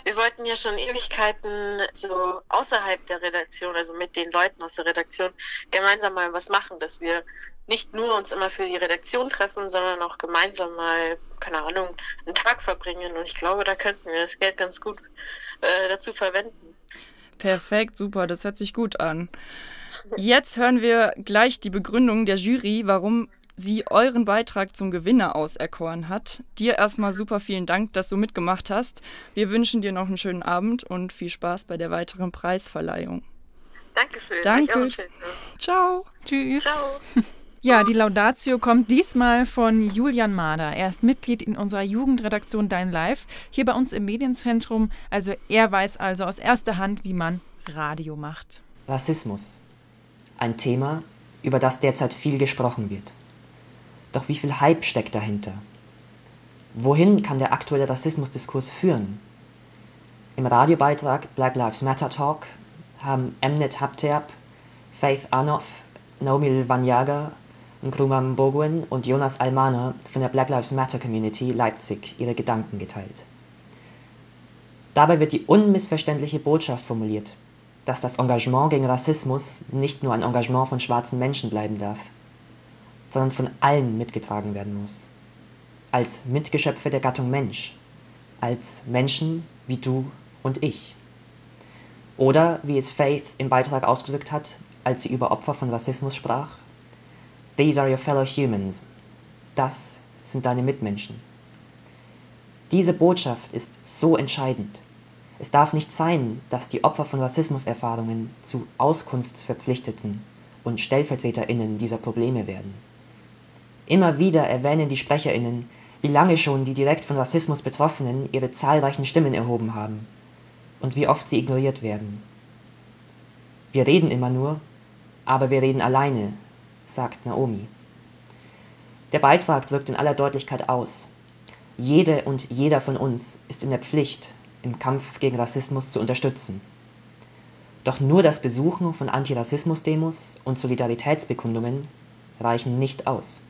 Wir wollten ja schon Ewigkeiten so außerhalb der Redaktion, also mit den Leuten aus der Redaktion, gemeinsam mal was machen, dass wir nicht nur uns immer für die Redaktion treffen, sondern auch gemeinsam mal, keine Ahnung, einen Tag verbringen. Und ich glaube, da könnten wir das Geld ganz gut äh, dazu verwenden. Perfekt, super, das hört sich gut an. [laughs] Jetzt hören wir gleich die Begründung der Jury, warum sie euren Beitrag zum Gewinner auserkoren hat. Dir erstmal super vielen Dank, dass du mitgemacht hast. Wir wünschen dir noch einen schönen Abend und viel Spaß bei der weiteren Preisverleihung. Dankeschön. Danke. Ciao. Tschüss. Ciao. [laughs] Ja, die Laudatio kommt diesmal von Julian Mader. Er ist Mitglied in unserer Jugendredaktion Dein Live, hier bei uns im Medienzentrum. Also er weiß also aus erster Hand, wie man Radio macht. Rassismus. Ein Thema, über das derzeit viel gesprochen wird. Doch wie viel Hype steckt dahinter? Wohin kann der aktuelle Rassismusdiskurs führen? Im Radiobeitrag Black Lives Matter Talk haben Mnet Habteab, Faith Anoff, Naomi Vanyaga, Nkrumah Mbogwen und Jonas Almana von der Black Lives Matter Community Leipzig ihre Gedanken geteilt. Dabei wird die unmissverständliche Botschaft formuliert, dass das Engagement gegen Rassismus nicht nur ein Engagement von schwarzen Menschen bleiben darf, sondern von allen mitgetragen werden muss. Als Mitgeschöpfe der Gattung Mensch, als Menschen wie du und ich. Oder, wie es Faith im Beitrag ausgedrückt hat, als sie über Opfer von Rassismus sprach, These are your fellow humans. Das sind deine Mitmenschen. Diese Botschaft ist so entscheidend. Es darf nicht sein, dass die Opfer von Rassismuserfahrungen zu Auskunftsverpflichteten und Stellvertreterinnen dieser Probleme werden. Immer wieder erwähnen die Sprecherinnen, wie lange schon die direkt von Rassismus Betroffenen ihre zahlreichen Stimmen erhoben haben und wie oft sie ignoriert werden. Wir reden immer nur, aber wir reden alleine, sagt Naomi. Der Beitrag drückt in aller Deutlichkeit aus. Jede und jeder von uns ist in der Pflicht, im Kampf gegen Rassismus zu unterstützen. Doch nur das Besuchen von Antirassismus-Demos und Solidaritätsbekundungen reichen nicht aus.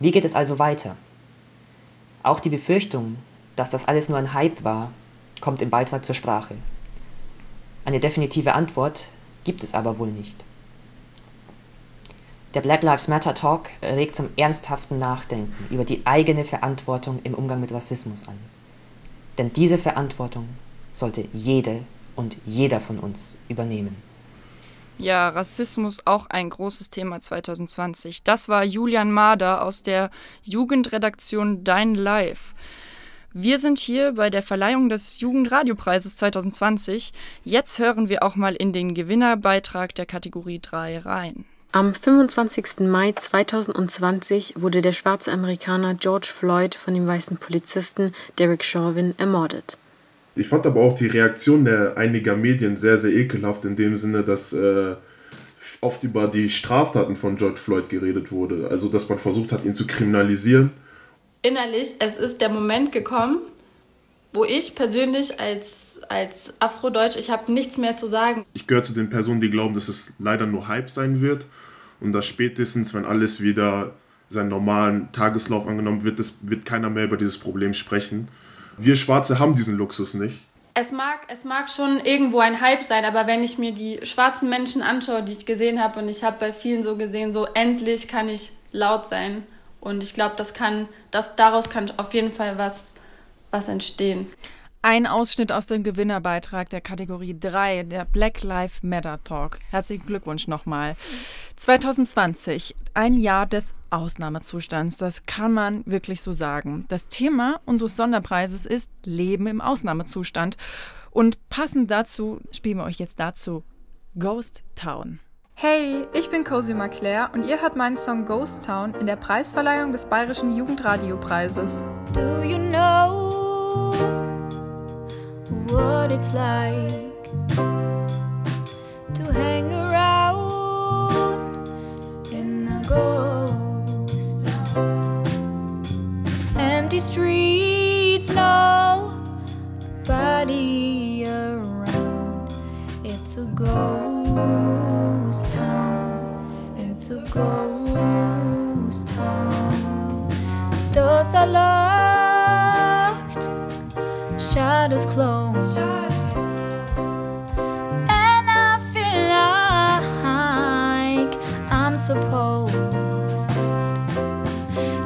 Wie geht es also weiter? Auch die Befürchtung, dass das alles nur ein Hype war, kommt im Beitrag zur Sprache. Eine definitive Antwort gibt es aber wohl nicht. Der Black Lives Matter Talk regt zum ernsthaften Nachdenken über die eigene Verantwortung im Umgang mit Rassismus an. Denn diese Verantwortung sollte jede und jeder von uns übernehmen. Ja, Rassismus auch ein großes Thema 2020. Das war Julian Mader aus der Jugendredaktion Dein Live. Wir sind hier bei der Verleihung des Jugendradiopreises 2020. Jetzt hören wir auch mal in den Gewinnerbeitrag der Kategorie 3 rein. Am 25. Mai 2020 wurde der schwarze Amerikaner George Floyd von dem weißen Polizisten Derek Chauvin ermordet. Ich fand aber auch die Reaktion der einiger Medien sehr, sehr ekelhaft, in dem Sinne, dass äh, oft über die Straftaten von George Floyd geredet wurde. Also, dass man versucht hat, ihn zu kriminalisieren. Innerlich, es ist der Moment gekommen, wo ich persönlich als, als Afrodeutsch, ich habe nichts mehr zu sagen. Ich gehöre zu den Personen, die glauben, dass es leider nur Hype sein wird und dass spätestens, wenn alles wieder seinen normalen Tageslauf angenommen wird, das wird keiner mehr über dieses Problem sprechen. Wir Schwarze haben diesen Luxus nicht. Es mag, es mag schon irgendwo ein Hype sein, aber wenn ich mir die schwarzen Menschen anschaue, die ich gesehen habe, und ich habe bei vielen so gesehen, so endlich kann ich laut sein. Und ich glaube, das kann, das, daraus kann auf jeden Fall was, was entstehen. Ein Ausschnitt aus dem Gewinnerbeitrag der Kategorie 3, der Black Lives Matter Talk. Herzlichen Glückwunsch nochmal. 2020, ein Jahr des Ausnahmezustands, das kann man wirklich so sagen. Das Thema unseres Sonderpreises ist Leben im Ausnahmezustand. Und passend dazu spielen wir euch jetzt dazu Ghost Town. Hey, ich bin Cosima Claire und ihr hört meinen Song Ghost Town in der Preisverleihung des Bayerischen Jugendradiopreises. Do you know what it's like to hang around in a ghost town? Empty streets, nobody around. It's a ghost town. It's a ghost town. Doors are locked, shutters closed. Supposed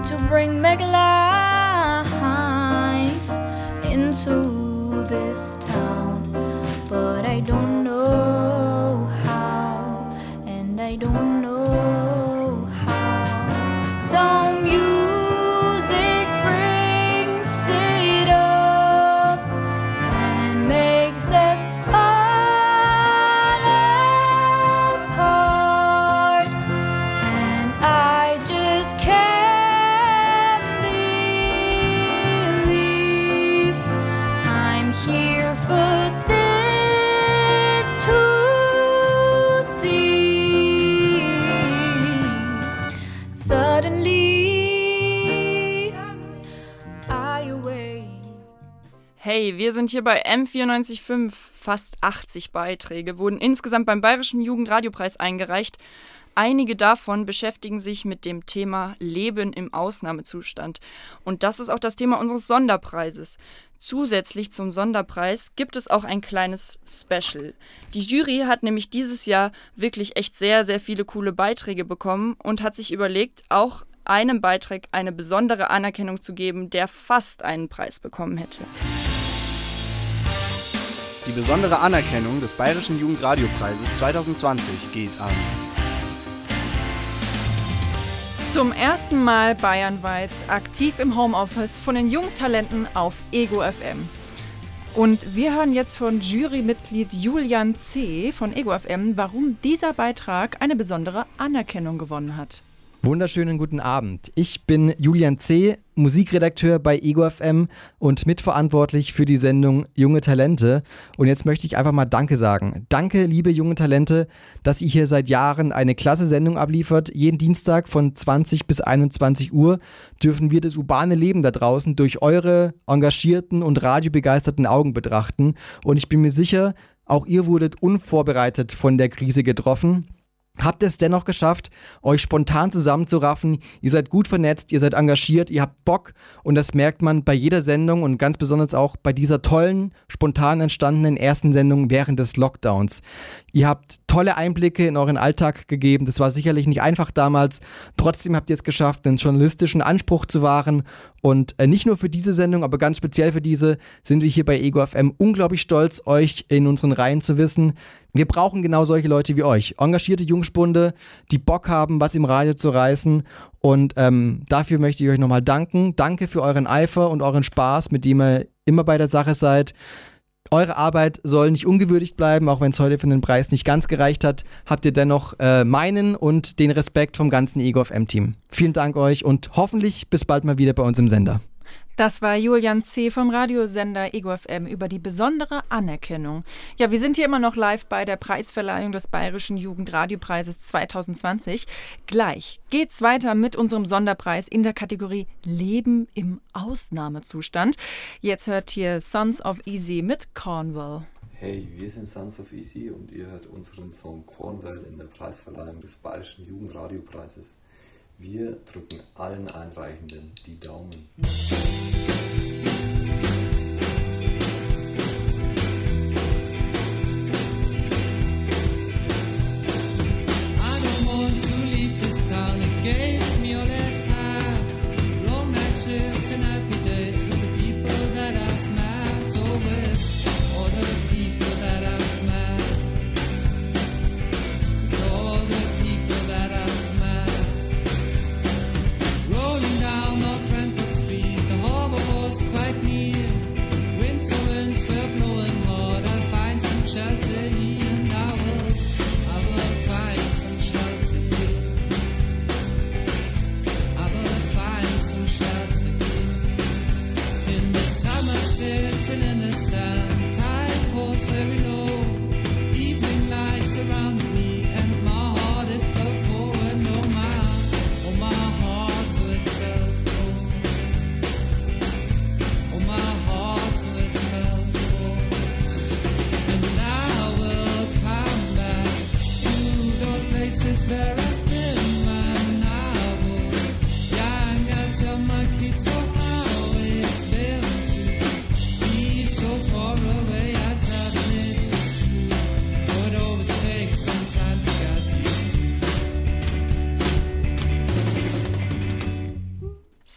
to bring back life into this town. But I don't know how, and I don't know how. So Hey, wir sind hier bei M945. Fast 80 Beiträge wurden insgesamt beim Bayerischen Jugendradiopreis eingereicht. Einige davon beschäftigen sich mit dem Thema Leben im Ausnahmezustand. Und das ist auch das Thema unseres Sonderpreises. Zusätzlich zum Sonderpreis gibt es auch ein kleines Special. Die Jury hat nämlich dieses Jahr wirklich echt sehr, sehr viele coole Beiträge bekommen und hat sich überlegt, auch einem Beitrag eine besondere Anerkennung zu geben, der fast einen Preis bekommen hätte. Die besondere Anerkennung des Bayerischen Jugendradiopreises 2020 geht an. Zum ersten Mal bayernweit aktiv im Homeoffice von den jungen Talenten auf Ego FM. Und wir hören jetzt von Jurymitglied Julian C. von Ego FM, warum dieser Beitrag eine besondere Anerkennung gewonnen hat. Wunderschönen guten Abend. Ich bin Julian C., Musikredakteur bei Ego FM und mitverantwortlich für die Sendung Junge Talente. Und jetzt möchte ich einfach mal Danke sagen. Danke, liebe junge Talente, dass ihr hier seit Jahren eine klasse Sendung abliefert. Jeden Dienstag von 20 bis 21 Uhr dürfen wir das urbane Leben da draußen durch eure engagierten und radiobegeisterten Augen betrachten. Und ich bin mir sicher, auch ihr wurdet unvorbereitet von der Krise getroffen. Habt es dennoch geschafft, euch spontan zusammenzuraffen. Ihr seid gut vernetzt, ihr seid engagiert, ihr habt Bock und das merkt man bei jeder Sendung und ganz besonders auch bei dieser tollen, spontan entstandenen ersten Sendung während des Lockdowns. Ihr habt tolle Einblicke in euren Alltag gegeben. Das war sicherlich nicht einfach damals. Trotzdem habt ihr es geschafft, einen journalistischen Anspruch zu wahren. Und äh, nicht nur für diese Sendung, aber ganz speziell für diese sind wir hier bei Ego FM unglaublich stolz, euch in unseren Reihen zu wissen. Wir brauchen genau solche Leute wie euch. Engagierte Jungspunde, die Bock haben, was im Radio zu reißen. Und ähm, dafür möchte ich euch nochmal danken. Danke für euren Eifer und euren Spaß, mit dem ihr immer bei der Sache seid. Eure Arbeit soll nicht ungewürdigt bleiben, auch wenn es heute für den Preis nicht ganz gereicht hat. Habt ihr dennoch äh, meinen und den Respekt vom ganzen Ego FM-Team. Vielen Dank euch und hoffentlich bis bald mal wieder bei uns im Sender. Das war Julian C. vom Radiosender Ego FM über die besondere Anerkennung. Ja, wir sind hier immer noch live bei der Preisverleihung des Bayerischen Jugendradiopreises 2020. Gleich geht's weiter mit unserem Sonderpreis in der Kategorie Leben im Ausnahmezustand. Jetzt hört hier Sons of Easy mit Cornwall. Hey, wir sind Sons of Easy und ihr hört unseren Song Cornwall in der Preisverleihung des Bayerischen Jugendradiopreises. Wir drücken allen Einreichenden die Daumen.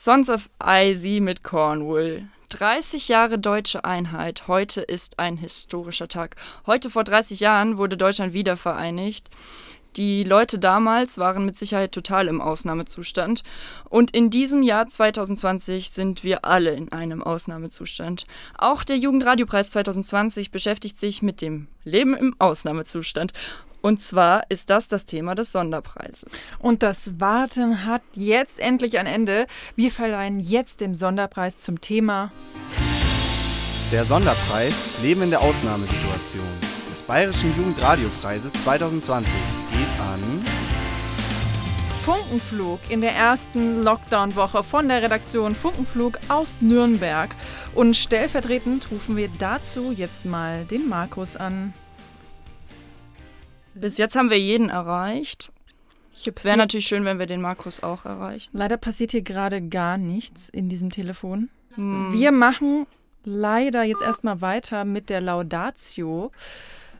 Sons of Icy mit Cornwall. 30 Jahre deutsche Einheit. Heute ist ein historischer Tag. Heute vor 30 Jahren wurde Deutschland wieder vereinigt. Die Leute damals waren mit Sicherheit total im Ausnahmezustand. Und in diesem Jahr 2020 sind wir alle in einem Ausnahmezustand. Auch der Jugendradiopreis 2020 beschäftigt sich mit dem Leben im Ausnahmezustand. Und zwar ist das das Thema des Sonderpreises. Und das Warten hat jetzt endlich ein Ende. Wir verleihen jetzt den Sonderpreis zum Thema Der Sonderpreis Leben in der Ausnahmesituation des Bayerischen Jugendradiopreises 2020 geht an Funkenflug in der ersten Lockdown-Woche von der Redaktion Funkenflug aus Nürnberg. Und stellvertretend rufen wir dazu jetzt mal den Markus an. Bis jetzt haben wir jeden erreicht. Wäre natürlich schön, wenn wir den Markus auch erreichen. Leider passiert hier gerade gar nichts in diesem Telefon. Hm. Wir machen leider jetzt erstmal weiter mit der Laudatio.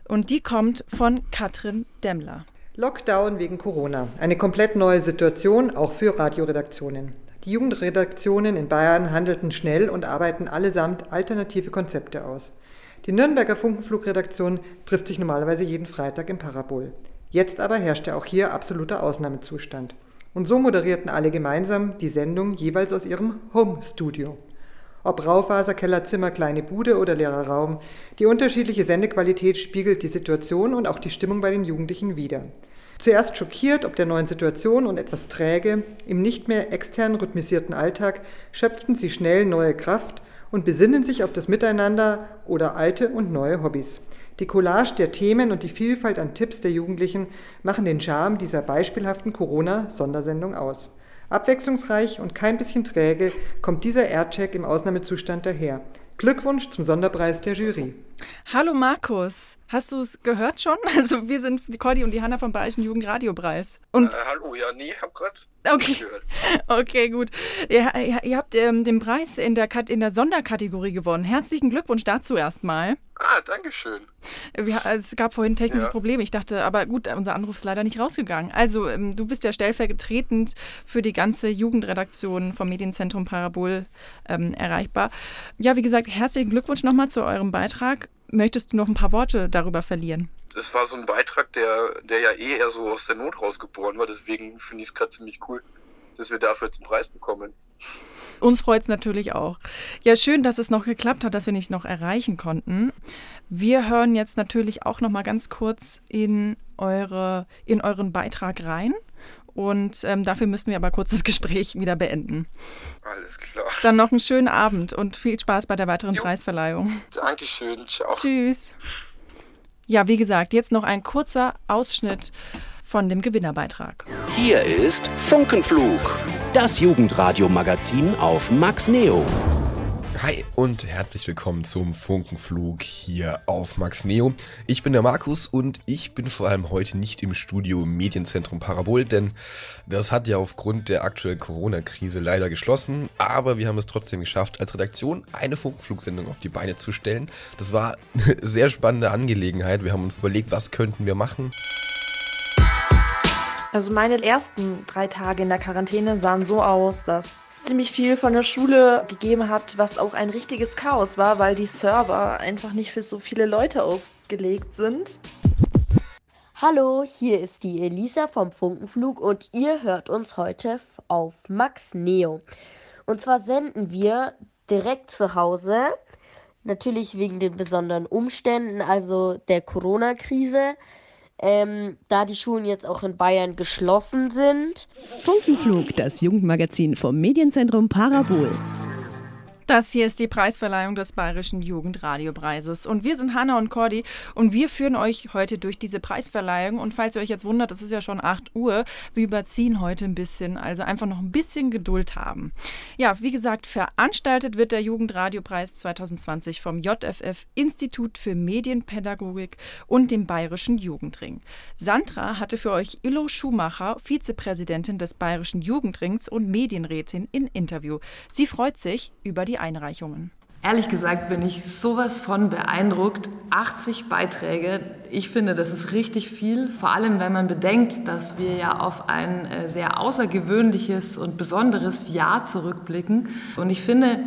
Und die kommt von Katrin Demmler. Lockdown wegen Corona. Eine komplett neue Situation, auch für Radioredaktionen. Die Jugendredaktionen in Bayern handelten schnell und arbeiten allesamt alternative Konzepte aus. Die Nürnberger Funkenflugredaktion trifft sich normalerweise jeden Freitag im Parabol. Jetzt aber herrschte auch hier absoluter Ausnahmezustand. Und so moderierten alle gemeinsam die Sendung jeweils aus ihrem Home-Studio. Ob Raufaser, Kellerzimmer, kleine Bude oder leerer Raum, die unterschiedliche Sendequalität spiegelt die Situation und auch die Stimmung bei den Jugendlichen wider. Zuerst schockiert ob der neuen Situation und etwas träge, im nicht mehr extern rhythmisierten Alltag schöpften sie schnell neue Kraft und besinnen sich auf das Miteinander oder alte und neue Hobbys. Die Collage der Themen und die Vielfalt an Tipps der Jugendlichen machen den Charme dieser beispielhaften Corona-Sondersendung aus. Abwechslungsreich und kein bisschen träge kommt dieser Aircheck im Ausnahmezustand daher. Glückwunsch zum Sonderpreis der Jury. Hallo Markus, hast du es gehört schon? [laughs] Also wir sind die Cordi und die Hanna vom Bayerischen Jugendradiopreis. Und Äh, hallo, ja, nee, hab grad Okay. gehört. [laughs] Okay, gut. Ihr, ihr, habt ähm, den Preis in der, in der Sonderkategorie gewonnen. Herzlichen Glückwunsch dazu erstmal. Ah, danke schön. Wir, es gab vorhin technisches Ja. Problem. Ich dachte, aber gut, unser Anruf ist leider nicht rausgegangen. Also, ähm, du bist ja stellvertretend für die ganze Jugendredaktion vom Medienzentrum Parabol ähm, erreichbar. Ja, wie gesagt, herzlichen Glückwunsch nochmal zu eurem Beitrag. Möchtest du noch ein paar Worte darüber verlieren? Das war so ein Beitrag, der, der ja eh eher so aus der Not rausgeboren war. Deswegen finde ich es gerade ziemlich cool, dass wir dafür jetzt einen Preis bekommen. Uns freut es natürlich auch. Ja, schön, dass es noch geklappt hat, dass wir nicht noch erreichen konnten. Wir hören jetzt natürlich auch noch mal ganz kurz in, eure, in euren Beitrag rein. Und ähm, dafür müssen wir aber kurz das Gespräch wieder beenden. Alles klar. Dann noch einen schönen Abend und viel Spaß bei der weiteren Preisverleihung. Dankeschön, ciao. Tschüss. Ja, wie gesagt, jetzt noch ein kurzer Ausschnitt von dem Gewinnerbeitrag. Hier ist Funkenflug, das Jugendradiomagazin auf Max Neo. Hi und herzlich willkommen zum Funkenflug hier auf Max Neo. Ich bin der Markus und ich bin vor allem heute nicht im Studio Medienzentrum Parabol, denn das hat ja aufgrund der aktuellen Corona-Krise leider geschlossen. Aber wir haben es trotzdem geschafft, als Redaktion eine Funkenflugsendung auf die Beine zu stellen. Das war eine sehr spannende Angelegenheit. Wir haben uns überlegt, was könnten wir machen. Also meine ersten drei Tage in der Quarantäne sahen so aus, dass ziemlich viel von der Schule gegeben hat, was auch ein richtiges Chaos war, weil die Server einfach nicht für so viele Leute ausgelegt sind. Hallo, hier ist die Elisa vom Funkenflug und ihr hört uns heute auf Max Neo. Und zwar senden wir direkt zu Hause. Natürlich wegen den besonderen Umständen, also der Corona-Krise. Ähm, da die Schulen jetzt auch in Bayern geschlossen sind. Funkenflug, das Jugendmagazin vom Medienzentrum Parabol. Das hier ist die Preisverleihung des Bayerischen Jugendradiopreises. Und wir sind Hanna und Cordy und wir führen euch heute durch diese Preisverleihung. Und falls ihr euch jetzt wundert, es ist ja schon 8 Uhr, wir überziehen heute ein bisschen, also einfach noch ein bisschen Geduld haben. Ja, wie gesagt, veranstaltet wird der Jugendradiopreis 2020 vom JFF Institut für Medienpädagogik und dem Bayerischen Jugendring. Sandra hatte für euch Illo Schumacher, Vizepräsidentin des Bayerischen Jugendrings und Medienrätin, in Interview. Sie freut sich über die Einreichungen. Ehrlich gesagt bin ich sowas von beeindruckt. 80 Beiträge, ich finde, das ist richtig viel. Vor allem, wenn man bedenkt, dass wir ja auf ein äh, sehr außergewöhnliches und besonderes Jahr zurückblicken. Und ich finde,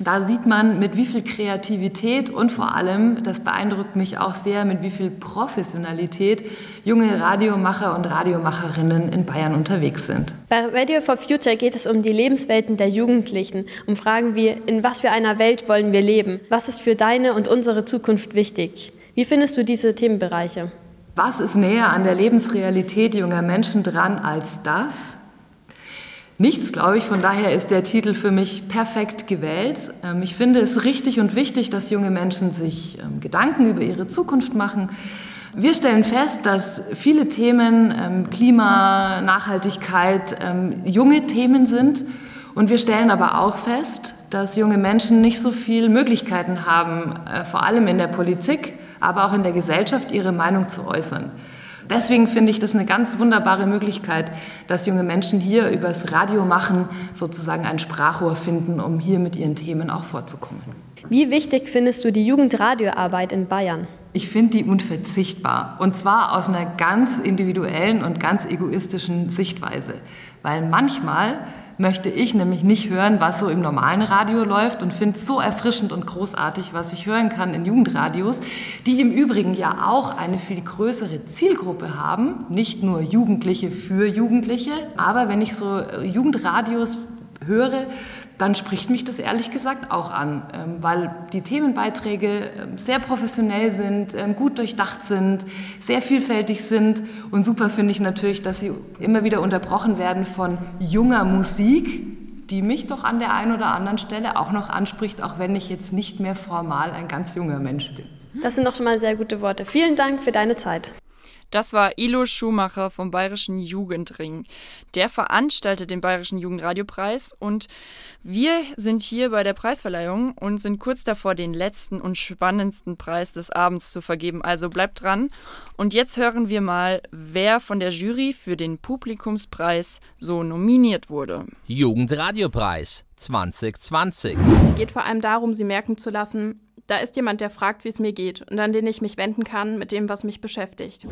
da sieht man, mit wie viel Kreativität und vor allem, das beeindruckt mich auch sehr, mit wie viel Professionalität junge Radiomacher und Radiomacherinnen in Bayern unterwegs sind. Bei Radio for Future geht es um die Lebenswelten der Jugendlichen, um Fragen wie, in was für einer Welt wollen wir leben? Was ist für deine und unsere Zukunft wichtig? Wie findest du diese Themenbereiche? Was ist näher an der Lebensrealität junger Menschen dran als das? Nichts, glaube ich. Von daher ist der Titel für mich perfekt gewählt. Ähm, ich finde es richtig und wichtig, dass junge Menschen sich ähm, Gedanken über ihre Zukunft machen. Wir stellen fest, dass viele Themen, ähm, Klima, Nachhaltigkeit, junge Themen sind. Und wir stellen aber auch fest, dass junge Menschen nicht so viele Möglichkeiten haben, äh, vor allem in der Politik, aber auch in der Gesellschaft, ihre Meinung zu äußern. Deswegen finde ich das eine ganz wunderbare Möglichkeit, dass junge Menschen hier übers Radio machen sozusagen ein Sprachrohr finden, um hier mit ihren Themen auch vorzukommen. Wie wichtig findest du die Jugendradioarbeit in Bayern? Ich finde die unverzichtbar. Und zwar aus einer ganz individuellen und ganz egoistischen Sichtweise. Weil manchmal möchte ich nämlich nicht hören, was so im normalen Radio läuft und finde es so erfrischend und großartig, was ich hören kann in Jugendradios, die im Übrigen ja auch eine viel größere Zielgruppe haben, nicht nur Jugendliche für Jugendliche, aber wenn ich so Jugendradios höre, dann spricht mich das ehrlich gesagt auch an, ähm, weil die Themenbeiträge ähm, sehr professionell sind, ähm, gut durchdacht sind, sehr vielfältig sind und super finde ich natürlich, dass sie immer wieder unterbrochen werden von junger Musik, die mich doch an der einen oder anderen Stelle auch noch anspricht, auch wenn ich jetzt nicht mehr formal ein ganz junger Mensch bin. Das sind doch schon mal sehr gute Worte. Vielen Dank für deine Zeit. Das war Ilo Schumacher vom Bayerischen Jugendring. Der veranstaltet den Bayerischen Jugendradiopreis und wir sind hier bei der Preisverleihung und sind kurz davor, den letzten und spannendsten Preis des Abends zu vergeben. Also bleibt dran. Und jetzt hören wir mal, wer von der Jury für den Publikumspreis so nominiert wurde. Jugendradiopreis 2020. Es geht vor allem darum, sie merken zu lassen, da ist jemand, der fragt, wie es mir geht und an den ich mich wenden kann mit dem, was mich beschäftigt.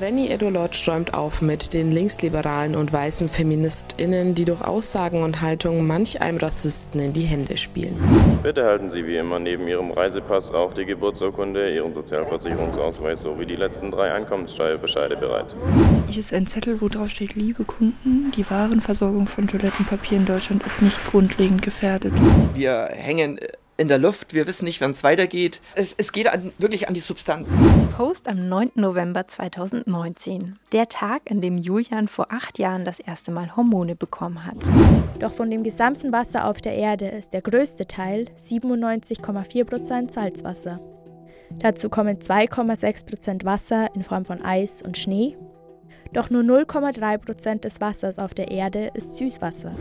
Renny Edolot räumt auf mit den linksliberalen und weißen FeministInnen, die durch Aussagen und Haltungen manch einem Rassisten in die Hände spielen. Bitte halten Sie wie immer neben Ihrem Reisepass auch die Geburtsurkunde, Ihren Sozialversicherungsausweis sowie die letzten drei Einkommenssteuerbescheide bereit. Hier ist ein Zettel, wo drauf steht, liebe Kunden, die Warenversorgung von Toilettenpapier in Deutschland ist nicht grundlegend gefährdet. Wir hängen in der Luft, wir wissen nicht, wann es weitergeht. Es, es geht an, wirklich an die Substanz. Post am 9. November 2019. Der Tag, an dem Julian vor acht Jahren das erste Mal Hormone bekommen hat. Doch von dem gesamten Wasser auf der Erde ist der größte Teil, 97,4% Salzwasser. Dazu kommen 2,6% Wasser in Form von Eis und Schnee doch nur 0,3% des Wassers auf der Erde ist Süßwasser.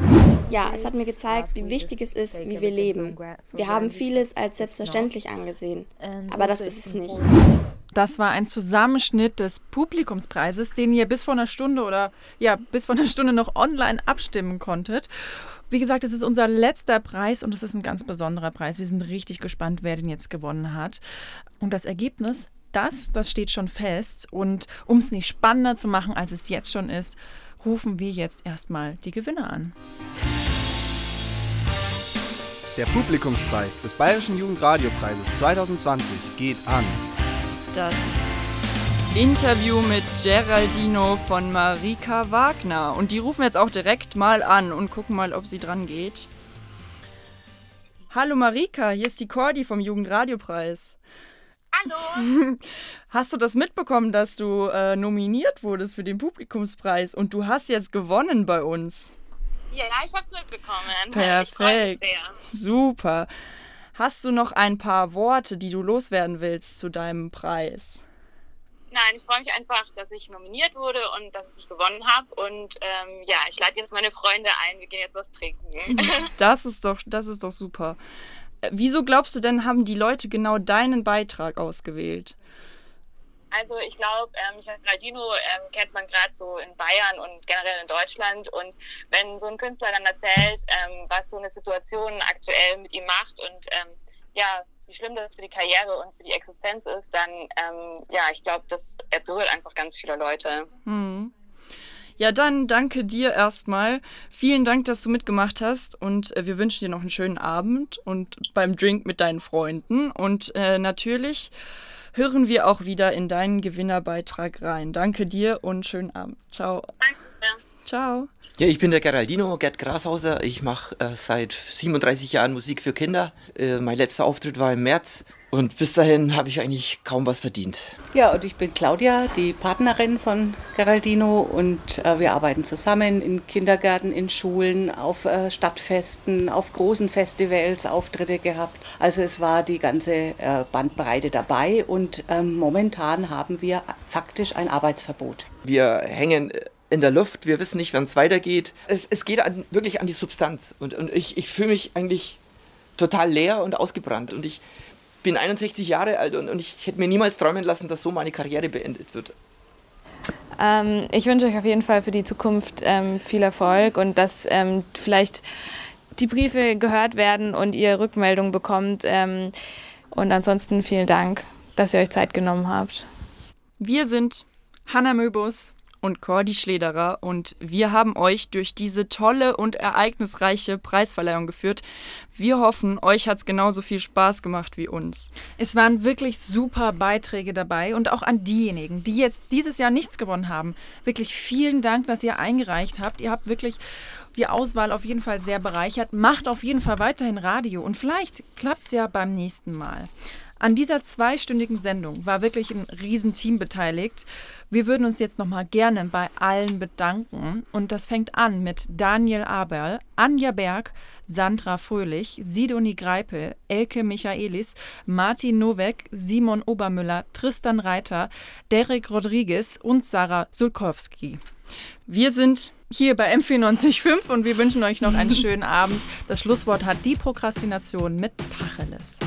Ja, es hat mir gezeigt, wie wichtig es ist, wie wir leben. Wir haben vieles als selbstverständlich angesehen, aber das ist es nicht. Das war ein Zusammenschnitt des Publikumspreises, den ihr bis vor einer Stunde oder ja, bis vor einer Stunde noch online abstimmen konntet. Wie gesagt, es ist unser letzter Preis und es ist ein ganz besonderer Preis. Wir sind richtig gespannt, wer den jetzt gewonnen hat. Und das Ergebnis das, das steht schon fest. Und um es nicht spannender zu machen, als es jetzt schon ist, rufen wir jetzt erstmal die Gewinner an. Der Publikumspreis des Bayerischen Jugendradiopreises 2020 geht an. Das Interview mit Geraldino von Marika Wagner. Und die rufen jetzt auch direkt mal an und gucken mal, ob sie dran geht. Hallo Marika, hier ist die Cordi vom Jugendradiopreis. Hallo. [laughs] Hast du das mitbekommen, dass du äh, nominiert wurdest für den Publikumspreis und du hast jetzt gewonnen bei uns? Ja, ich habe es mitbekommen. Perfekt. Super. Hast du noch ein paar Worte, die du loswerden willst zu deinem Preis? Nein, ich freue mich einfach, dass ich nominiert wurde und dass ich gewonnen habe. Und ähm, ja, ich lade jetzt meine Freunde ein. Wir gehen jetzt was trinken. [laughs] Das ist doch, das ist doch super. Wieso glaubst du denn, haben die Leute genau deinen Beitrag ausgewählt? Also ich glaube, ähm, Geraldino ähm, kennt man gerade so in Bayern und generell in Deutschland. Und wenn so ein Künstler dann erzählt, ähm, was so eine Situation aktuell mit ihm macht und ähm, ja, wie schlimm das für die Karriere und für die Existenz ist, dann ähm, ja, ich glaube, das berührt einfach ganz viele Leute. Hm. Ja, dann danke dir erstmal. Vielen Dank, dass du mitgemacht hast und äh, wir wünschen dir noch einen schönen Abend und beim Drink mit deinen Freunden. Und äh, natürlich hören wir auch wieder in deinen Gewinnerbeitrag rein. Danke dir und schönen Abend. Ciao. Danke. Ciao. Ja, ich bin der Geraldino, Gerd Grashauser. Ich mache äh, seit 37 Jahren Musik für Kinder. Äh, mein letzter Auftritt war im März und bis dahin habe ich eigentlich kaum was verdient. Ja, und ich bin Claudia, die Partnerin von Geraldino und äh, wir arbeiten zusammen in Kindergärten, in Schulen, auf äh, Stadtfesten, auf großen Festivals Auftritte gehabt. Also es war die ganze äh, Bandbreite dabei und ähm, momentan haben wir faktisch ein Arbeitsverbot. Wir hängen in der Luft, wir wissen nicht, wann es weitergeht. Es, es geht an, wirklich an die Substanz und, und ich, ich fühle mich eigentlich total leer und ausgebrannt und ich bin 61 Jahre alt und, und ich hätte mir niemals träumen lassen, dass so meine Karriere beendet wird. Ähm, ich wünsche euch auf jeden Fall für die Zukunft ähm, viel Erfolg und dass ähm, vielleicht die Briefe gehört werden und ihr Rückmeldungen bekommt. Ähm, und ansonsten vielen Dank, dass ihr euch Zeit genommen habt. Wir sind Hanna Möbus und Cordy Schlederer und wir haben euch durch diese tolle und ereignisreiche Preisverleihung geführt. Wir hoffen, euch hat es genauso viel Spaß gemacht wie uns. Es waren wirklich super Beiträge dabei und auch an diejenigen, die jetzt dieses Jahr nichts gewonnen haben. Wirklich vielen Dank, dass ihr eingereicht habt. Ihr habt wirklich die Auswahl auf jeden Fall sehr bereichert. Macht auf jeden Fall weiterhin Radio und vielleicht klappt es ja beim nächsten Mal. An dieser zweistündigen Sendung war wirklich ein Riesenteam beteiligt. Wir würden uns jetzt nochmal gerne bei allen bedanken. Und das fängt an mit Daniel Aberl, Anja Berg, Sandra Fröhlich, Sidonie Greipel, Elke Michaelis, Martin Nowek, Simon Obermüller, Tristan Reiter, Derek Rodriguez und Sarah Sulkowski. Wir sind hier bei M495 und wir wünschen euch noch einen [laughs] schönen Abend. Das Schlusswort hat die Prokrastination mit Tacheles.